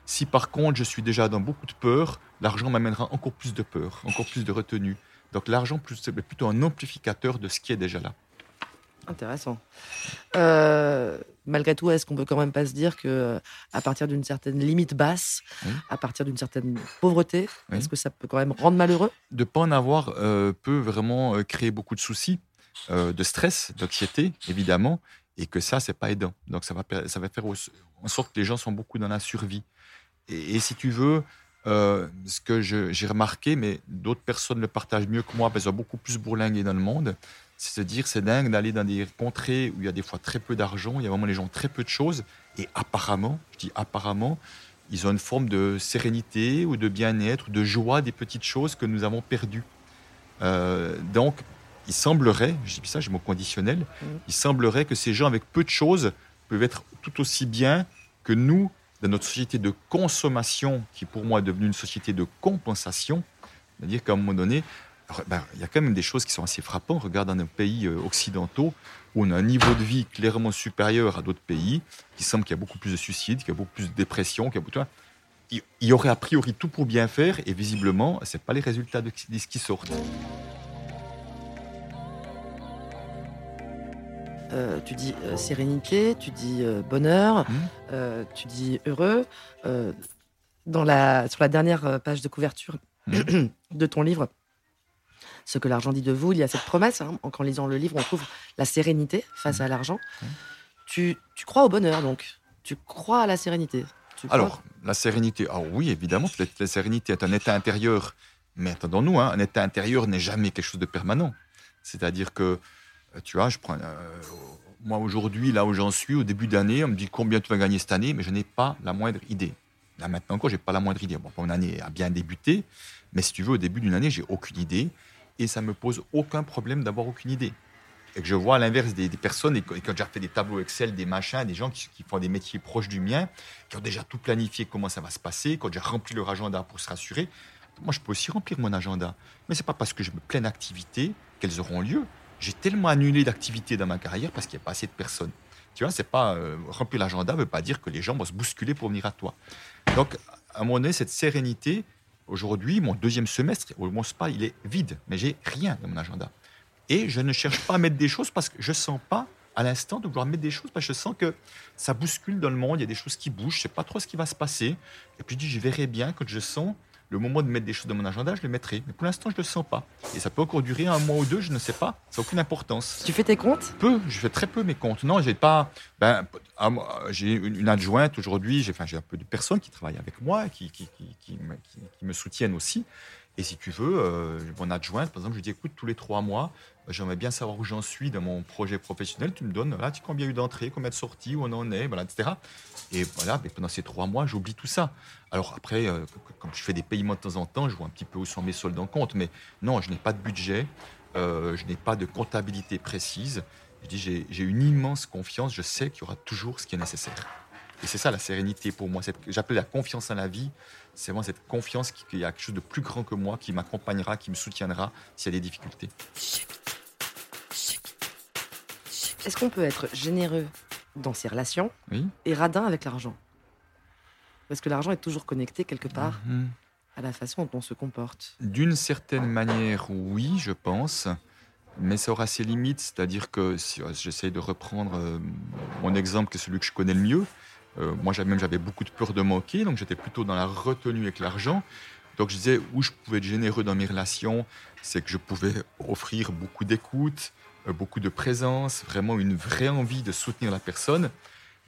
S2: Si par contre je suis déjà dans beaucoup de peur, l'argent m'amènera encore plus de peur, encore plus de retenue. Donc l'argent c'est plutôt un amplificateur de ce qui est déjà là.
S1: Intéressant. Euh, malgré tout, est-ce qu'on peut quand même pas se dire que à partir d'une certaine limite basse,
S2: Oui.
S1: à partir d'une certaine pauvreté,
S2: Oui.
S1: est-ce que ça peut quand même rendre malheureux?
S2: De ne pas en avoir euh, peut vraiment euh, créer beaucoup de soucis, euh, de stress, d'anxiété, évidemment, et que ça, c'est pas aidant. Donc, ça va, ça va faire en sorte que les gens sont beaucoup dans la survie. Et, si tu veux, euh, ce que j'ai remarqué, mais d'autres personnes le partagent mieux que moi, parce qu'ils ont beaucoup plus bourlingué dans le monde, c'est se dire, c'est dingue d'aller dans des contrées où il y a des fois très peu d'argent, il y a vraiment les gens très peu de choses, et apparemment, je dis apparemment, ils ont une forme de sérénité ou de bien-être, de joie des petites choses que nous avons perdues. Euh, donc, il semblerait, je dis ça, j'ai mon conditionnel,
S1: Mhm.
S2: il semblerait que ces gens avec peu de choses peuvent être tout aussi bien que nous, dans notre société de consommation, qui pour moi est devenue une société de compensation. C'est-à-dire qu'à un moment donné, alors, ben, il y a quand même des choses qui sont assez frappantes. Regarde dans nos pays euh, occidentaux, où on a un niveau de vie clairement supérieur à d'autres pays, qui semble qu'il y a beaucoup plus de suicides, qu'il y a beaucoup plus de dépression, qu'il y a beaucoup de... Il y aurait a priori tout pour bien faire, et visiblement, ce pas les résultats de de ce qui sortent.
S1: Euh, Tu dis euh, sérénité, tu dis euh, bonheur, euh, tu dis heureux. Dans la, sur la dernière page de couverture de ton livre, Ce que l'argent dit de vous, il y a cette promesse. hein, en en lisant le livre, on trouve la sérénité face à l'argent. Tu, tu crois au bonheur, donc. Tu crois à la sérénité. Tu
S2: Alors, la sérénité, ah oui, évidemment, la, la sérénité est un état intérieur. Mais attendons-nous, hein, un état intérieur n'est jamais quelque chose de permanent. C'est-à-dire que, tu vois, je euh, moi aujourd'hui, là où j'en suis, au début d'année, on me dit combien tu vas gagner cette année, mais je n'ai pas la moindre idée. Là maintenant encore, j'ai pas la moindre idée. Bon, mon année a bien débuté, mais si tu veux, au début d'une année, j'ai aucune idée et ça me pose aucun problème d'avoir aucune idée. Et que je vois à l'inverse des, personnes et qui ont déjà fait des tableaux Excel, des machins, des gens qui, font des métiers proches du mien, qui ont déjà tout planifié comment ça va se passer, qui ont déjà rempli leur agenda pour se rassurer. Moi, je peux aussi remplir mon agenda. Mais c'est pas parce que je me plein d'activités qu'elles auront lieu. J'ai tellement annulé d'activités dans ma carrière parce qu'il n'y a pas assez de personnes. Tu vois, c'est pas euh, remplir l'agenda ne veut pas dire que les gens vont se bousculer pour venir à toi. Donc, à un moment donné, cette sérénité, aujourd'hui, mon deuxième semestre, au moins pas, il est vide, mais j'ai rien dans mon agenda. Et je ne cherche pas à mettre des choses parce que je sens pas à l'instant de vouloir mettre des choses parce que je sens que ça bouscule dans le monde, il y a des choses qui bougent, je sais pas trop ce qui va se passer. Et puis je dis, je verrai bien quand je sens le moment de mettre des choses dans mon agenda, je les mettrai. Mais pour l'instant, je ne le sens pas. Et ça peut encore durer un mois ou deux, je ne sais pas. Ça n'a aucune importance.
S1: Tu fais tes comptes?
S2: Peu. Je fais très peu mes comptes. Non, j'ai pas. Ben, j'ai une adjointe aujourd'hui. J'ai enfin, un peu de personnes qui travaillent avec moi, qui, qui, qui, me soutiennent aussi. Et si tu veux, euh, mon adjointe, par exemple, je lui dis écoute, tous les trois mois, j'aimerais bien savoir où j'en suis dans mon projet professionnel. Tu me donnes, là, tu combien il y a eu d'entrées, combien de sorties, où on en est, voilà, etc. Et voilà, mais pendant ces trois mois, j'oublie tout ça. Alors après, euh, quand je fais des paiements de temps en temps, je vois un petit peu où sont mes soldes en compte. Mais non, je n'ai pas de budget, euh, je n'ai pas de comptabilité précise. Je dis, j'ai une immense confiance, je sais qu'il y aura toujours ce qui est nécessaire. Et c'est ça la sérénité pour moi. J'appelle la confiance en la vie. C'est vraiment cette confiance qu'il y a quelque chose de plus grand que moi qui m'accompagnera, qui me soutiendra s'il y a des difficultés.
S1: Est-ce qu'on peut être généreux dans ses relations
S2: oui.
S1: et radin avec l'argent? Parce que l'argent est toujours connecté quelque part mhm. à la façon dont on se comporte.
S2: D'une certaine manière, oui, je pense. Mais ça aura ses limites, c'est-à-dire que si euh, j'essaie de reprendre euh, mon exemple, qui est celui que je connais le mieux, euh, moi, même j'avais beaucoup de peur de manquer, donc j'étais plutôt dans la retenue avec l'argent. Donc je disais où je pouvais être généreux dans mes relations, c'est que je pouvais offrir beaucoup d'écoute, beaucoup de présence, vraiment une vraie envie de soutenir la personne.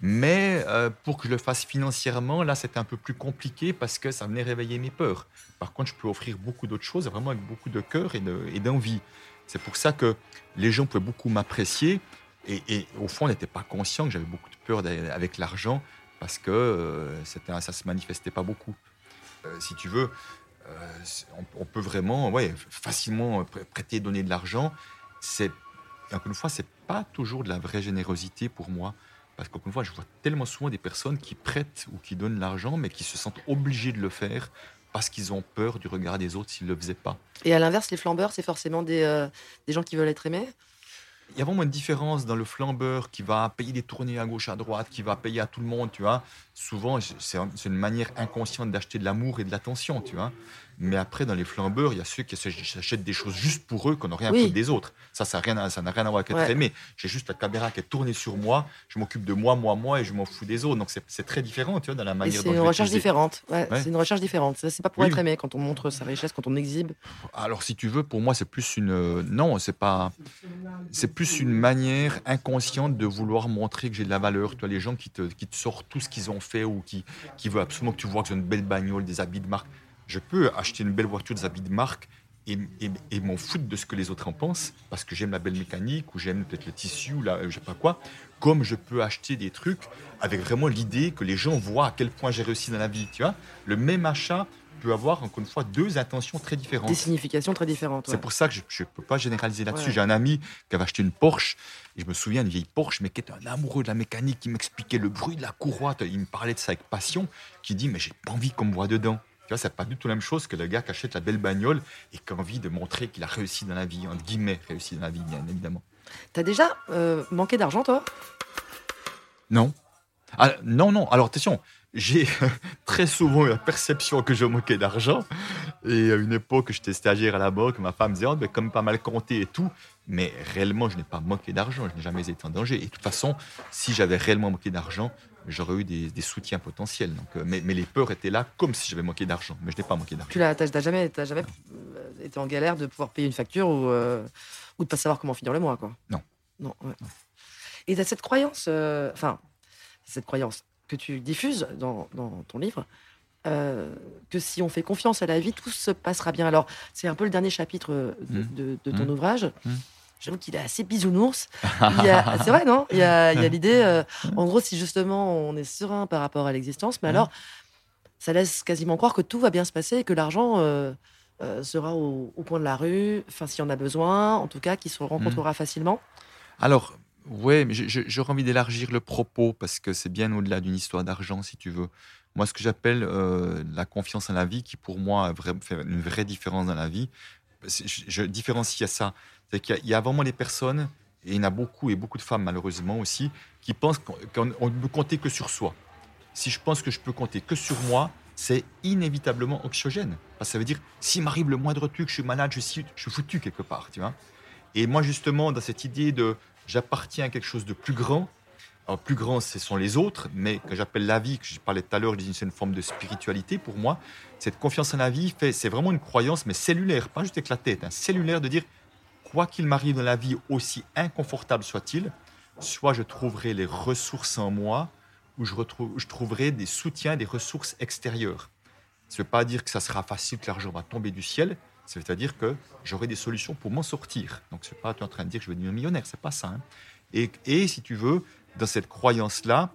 S2: Mais euh, pour que je le fasse financièrement, là, c'était un peu plus compliqué parce que ça venait réveiller mes peurs. Par contre, je peux offrir beaucoup d'autres choses, vraiment avec beaucoup de cœur et d'envie. C'est pour ça que les gens pouvaient beaucoup m'apprécier. Et, et, au fond, on n'était pas conscient que j'avais beaucoup de peur avec l'argent parce que euh, ça ça se manifestait pas beaucoup. Euh, si tu veux, on, peut vraiment ouais, facilement prêter, donner de l'argent. Encore une fois, c'est pas toujours de la vraie générosité pour moi. Parce qu'encore une fois, je vois tellement souvent des personnes qui prêtent ou qui donnent l'argent, mais qui se sentent obligés de le faire parce qu'ils ont peur du regard des autres s'ils ne le faisaient pas.
S1: Et à l'inverse, les flambeurs, c'est forcément des, des gens qui veulent être aimés?
S2: Il y a vraiment une différence dans le flambeur qui va payer des tournées à gauche, à droite, qui va payer à tout le monde, tu vois. Souvent, c'est une manière inconsciente d'acheter de l'amour et de l'attention, tu vois. Mais après, dans les flambeurs, il y a ceux qui s'achètent des choses juste pour eux, qu'on n'a rien à des autres. Ça, ça n'a rien, à, rien à voir avec être aimé. J'ai juste la caméra qui est tournée sur moi, je m'occupe de moi, moi, moi, et je m'en fous des autres. Donc, c'est très différent, tu vois, dans la manière
S1: dont C'est une recherche différente. C'est une recherche différente. C'est pas pour être aimé quand on montre sa richesse, quand on exhibe.
S2: Alors, si tu veux, pour moi, c'est plus une. Non, c'est pas. C'est plus une manière inconsciente de vouloir montrer que j'ai de la valeur. Tu vois, les gens qui te, qui te sortent tout ce qu'ils ont fait ou qui, qui veulent absolument que tu vois que j'ai une belle bagnole, des habits de marque je peux acheter une belle voiture des habits de marque et, et, m'en foutre de ce que les autres en pensent, parce que j'aime la belle mécanique, ou j'aime peut-être le tissu, ou la, je sais pas quoi, comme je peux acheter des trucs avec vraiment l'idée que les gens voient à quel point j'ai réussi dans la vie, tu vois. Le même achat peut avoir, encore une fois, deux intentions très différentes.
S1: Des significations très différentes.
S2: C'est pour ça que je ne peux pas généraliser là-dessus. J'ai un ami qui avait acheté une Porsche, et je me souviens d'une vieille Porsche, mais qui était un amoureux de la mécanique, qui m'expliquait le bruit de la courroie, il me parlait de ça avec passion, qui dit, mais j'ai pas envie qu'on me voit dedans. Tu vois, c'est pas du tout la même chose que le gars qui achète la belle bagnole et qui a envie de montrer qu'il a réussi dans la vie, entre guillemets, réussi dans la vie, bien évidemment.
S1: T'as déjà euh, manqué d'argent, toi?
S2: Non. Ah, non, non. Alors, attention, j'ai très souvent eu la perception que je manquais d'argent. Et à une époque, j'étais stagiaire à la banque, ma femme me disait, oh, ben, comme pas mal compté et tout. Mais réellement, je n'ai pas manqué d'argent, je n'ai jamais été en danger. Et de toute façon, si j'avais réellement manqué d'argent, j'aurais eu des, soutiens potentiels. Donc, euh, mais, les peurs étaient là comme si j'avais manqué d'argent. Mais je n'ai pas manqué d'argent.
S1: Tu n'as jamais, jamais euh, été en galère de pouvoir payer une facture ou, euh, ou de pas savoir comment finir le mois quoi.
S2: Non.
S1: Non. Et tu as cette croyance, enfin, cette croyance que tu diffuses dans, dans ton livre, que si on fait confiance à la vie, tout se passera bien. Alors, c'est un peu le dernier chapitre de, mmh. ton mmh. ouvrage. Mmh. J'avoue qu'il est assez bisounours. C'est vrai, non? Il y a, l'idée, euh, en gros, si justement on est serein par rapport à l'existence, mais alors, ça laisse quasiment croire que tout va bien se passer et que l'argent euh, euh, sera au, point de la rue, enfin, s'il y en a besoin, en tout cas, qu'il se rencontrera mm. facilement.
S2: Alors, mais j'aurais envie d'élargir le propos parce que c'est bien au-delà d'une histoire d'argent, si tu veux. Moi, ce que j'appelle la confiance en la vie, qui pour moi fait une vraie différence dans la vie, je, différencie à ça c'est qu'il y, a vraiment les personnes, et il y en a beaucoup, et beaucoup de femmes malheureusement aussi, qui pensent qu'on ne peut compter que sur soi. Si je pense que je peux compter que sur moi, c'est inévitablement anxiogène. Parce ça veut dire, s'il m'arrive le moindre truc, je suis malade, je suis, je suis foutu quelque part, tu vois. Et moi, justement, dans cette idée de j'appartiens à quelque chose de plus grand, plus grand, ce sont les autres, mais que j'appelle la vie, que je parlais tout à l'heure, c'est une forme de spiritualité pour moi. Cette confiance en la vie, c'est vraiment une croyance, mais cellulaire, pas juste avec la tête, hein, cellulaire de dire, quoi qu'il m'arrive dans la vie, aussi inconfortable soit-il, soit je trouverai les ressources en moi, ou je, retrouve, je trouverai des soutiens, des ressources extérieures. Ça ne veut pas dire que ça sera facile, que l'argent va tomber du ciel, ça veut dire que j'aurai des solutions pour m'en sortir. Donc, ce n'est pas tu es en train de dire que je vais devenir millionnaire, c'est pas ça. Hein. Et, si tu veux, dans cette croyance-là,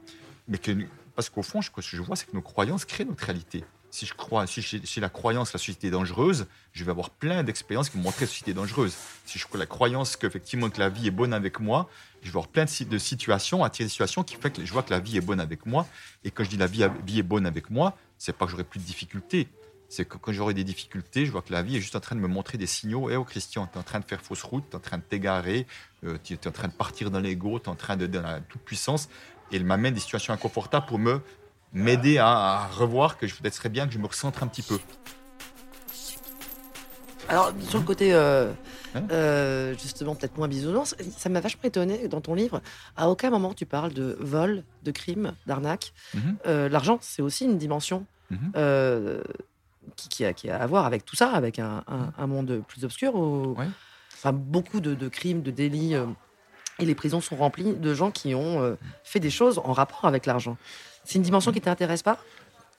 S2: mais que, parce qu'au fond, ce que je vois, c'est que nos croyances créent notre réalité. Si je crois, si la croyance la société est dangereuse, je vais avoir plein d'expériences qui me montrent que la société est dangereuse. Si je crois la croyance qu'effectivement que la vie est bonne avec moi, je vais avoir plein de, situations, attirer des situations qui font que je vois que la vie est bonne avec moi. Et quand je dis la vie, vie est bonne avec moi, c'est pas que j'aurai plus de difficultés. C'est que quand j'aurai des difficultés, je vois que la vie est juste en train de me montrer des signaux. Eh oh Christian, tu es en train de faire fausse route, tu es en train de t'égarer, euh, tu es en train de partir dans l'ego, tu es en train de donner toute puissance. Et elle m'amène des situations inconfortables pour me m'aider à, revoir que je peut-être serait bien que je me recentre un petit peu.
S1: Alors, sur le côté, euh, hein? euh, justement, peut-être moins bisounours, ça m'a vachement étonné dans ton livre. À aucun moment tu parles de vol, de crime, d'arnaque. Mhm. L'argent, c'est aussi une dimension. Mhm qui, a, qui, a, à voir avec tout ça, avec un, un, monde plus obscur. Où, enfin, beaucoup de, de, crimes, de délits. Euh, et les prisons sont remplies de gens qui ont euh, fait des choses en rapport avec l'argent. C'est une dimension qui t'intéresse pas?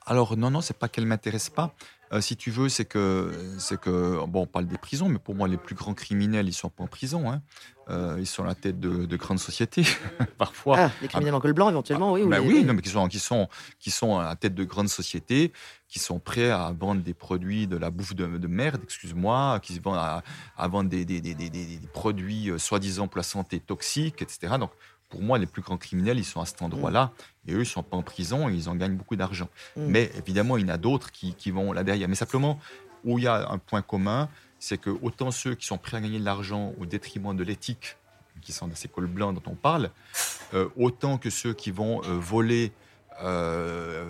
S2: Alors non, non, c'est pas qu'elle m'intéresse pas. Euh, si tu veux, c'est que, c'est que, bon, on parle des prisons, mais pour moi, les plus grands criminels, ils sont pas en prison. Hein. Euh, ils sont à la tête de, grandes sociétés, parfois.
S1: Ah, les criminels en col blanc, éventuellement, oui.
S2: Ben oui, non, mais qui sont, qui, sont, qui sont à la tête de grandes sociétés, qui sont prêts à vendre des produits de la bouffe de, merde, excuse-moi, qui se vendent à, vendre des, des, des, des produits euh, soi-disant pour la santé toxiques, etc. Donc, pour moi, les plus grands criminels, ils sont à cet endroit-là. Mm. Et eux, ils sont pas en prison et ils en gagnent beaucoup d'argent. Mm. Mais évidemment, il y en a d'autres qui, qui, vont là derrière. Mais simplement, où il y a un point commun, c'est que autant ceux qui sont prêts à gagner de l'argent au détriment de l'éthique, qui sont dans ces cols blancs dont on parle, euh, autant que ceux qui vont euh, voler euh,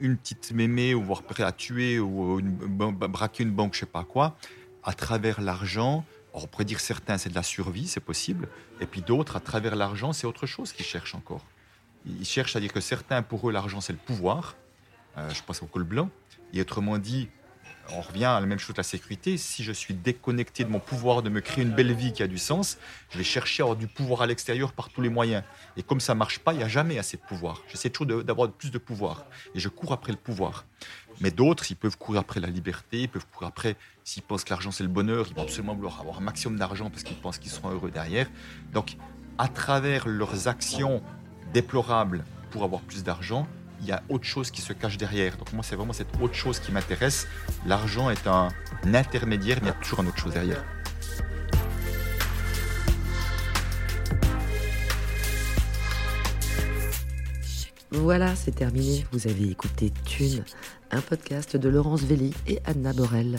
S2: une petite mémé ou voire prêt à tuer ou braquer une banque, je sais pas quoi, à travers l'argent, on pourrait dire certains, c'est de la survie, c'est possible. Et puis d'autres, à travers l'argent, c'est autre chose qu'ils cherchent encore. Ils cherchent à dire que certains, pour eux, l'argent, c'est le pouvoir. Euh, je pense au col blanc. Et autrement dit, on revient à la même chose que la sécurité. Si je suis déconnecté de mon pouvoir de me créer une belle vie qui a du sens, je vais chercher à avoir du pouvoir à l'extérieur par tous les moyens. Et comme ça marche pas, il n'y a jamais assez de pouvoir. J'essaie toujours d'avoir plus de pouvoir. Et je cours après le pouvoir. Mais d'autres, ils peuvent courir après la liberté, ils peuvent courir après, s'ils pensent que l'argent c'est le bonheur, ils vont absolument vouloir avoir un maximum d'argent parce qu'ils pensent qu'ils seront heureux derrière. Donc, à travers leurs actions déplorables pour avoir plus d'argent, il y a autre chose qui se cache derrière. Donc moi, c'est vraiment cette autre chose qui m'intéresse. L'argent est un intermédiaire, mais il y a toujours une autre chose derrière.
S1: Voilà, c'est terminé. Vous avez écouté Thune, un podcast de Laurence Velli et Anna Borel.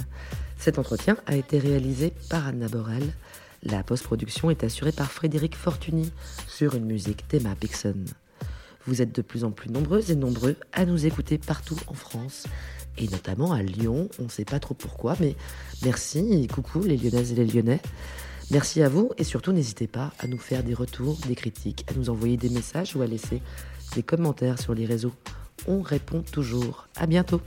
S1: Cet entretien a été réalisé par Anna Borel. La post-production est assurée par Frédéric Fortuny sur une musique d'Emma Pixon. Vous êtes de plus en plus nombreuses et nombreux à nous écouter partout en France, et notamment à Lyon. On ne sait pas trop pourquoi, mais merci, coucou les Lyonnaises et les Lyonnais. Merci à vous et surtout n'hésitez pas à nous faire des retours, des critiques, à nous envoyer des messages ou à laisser des commentaires sur les réseaux. On répond toujours. À bientôt.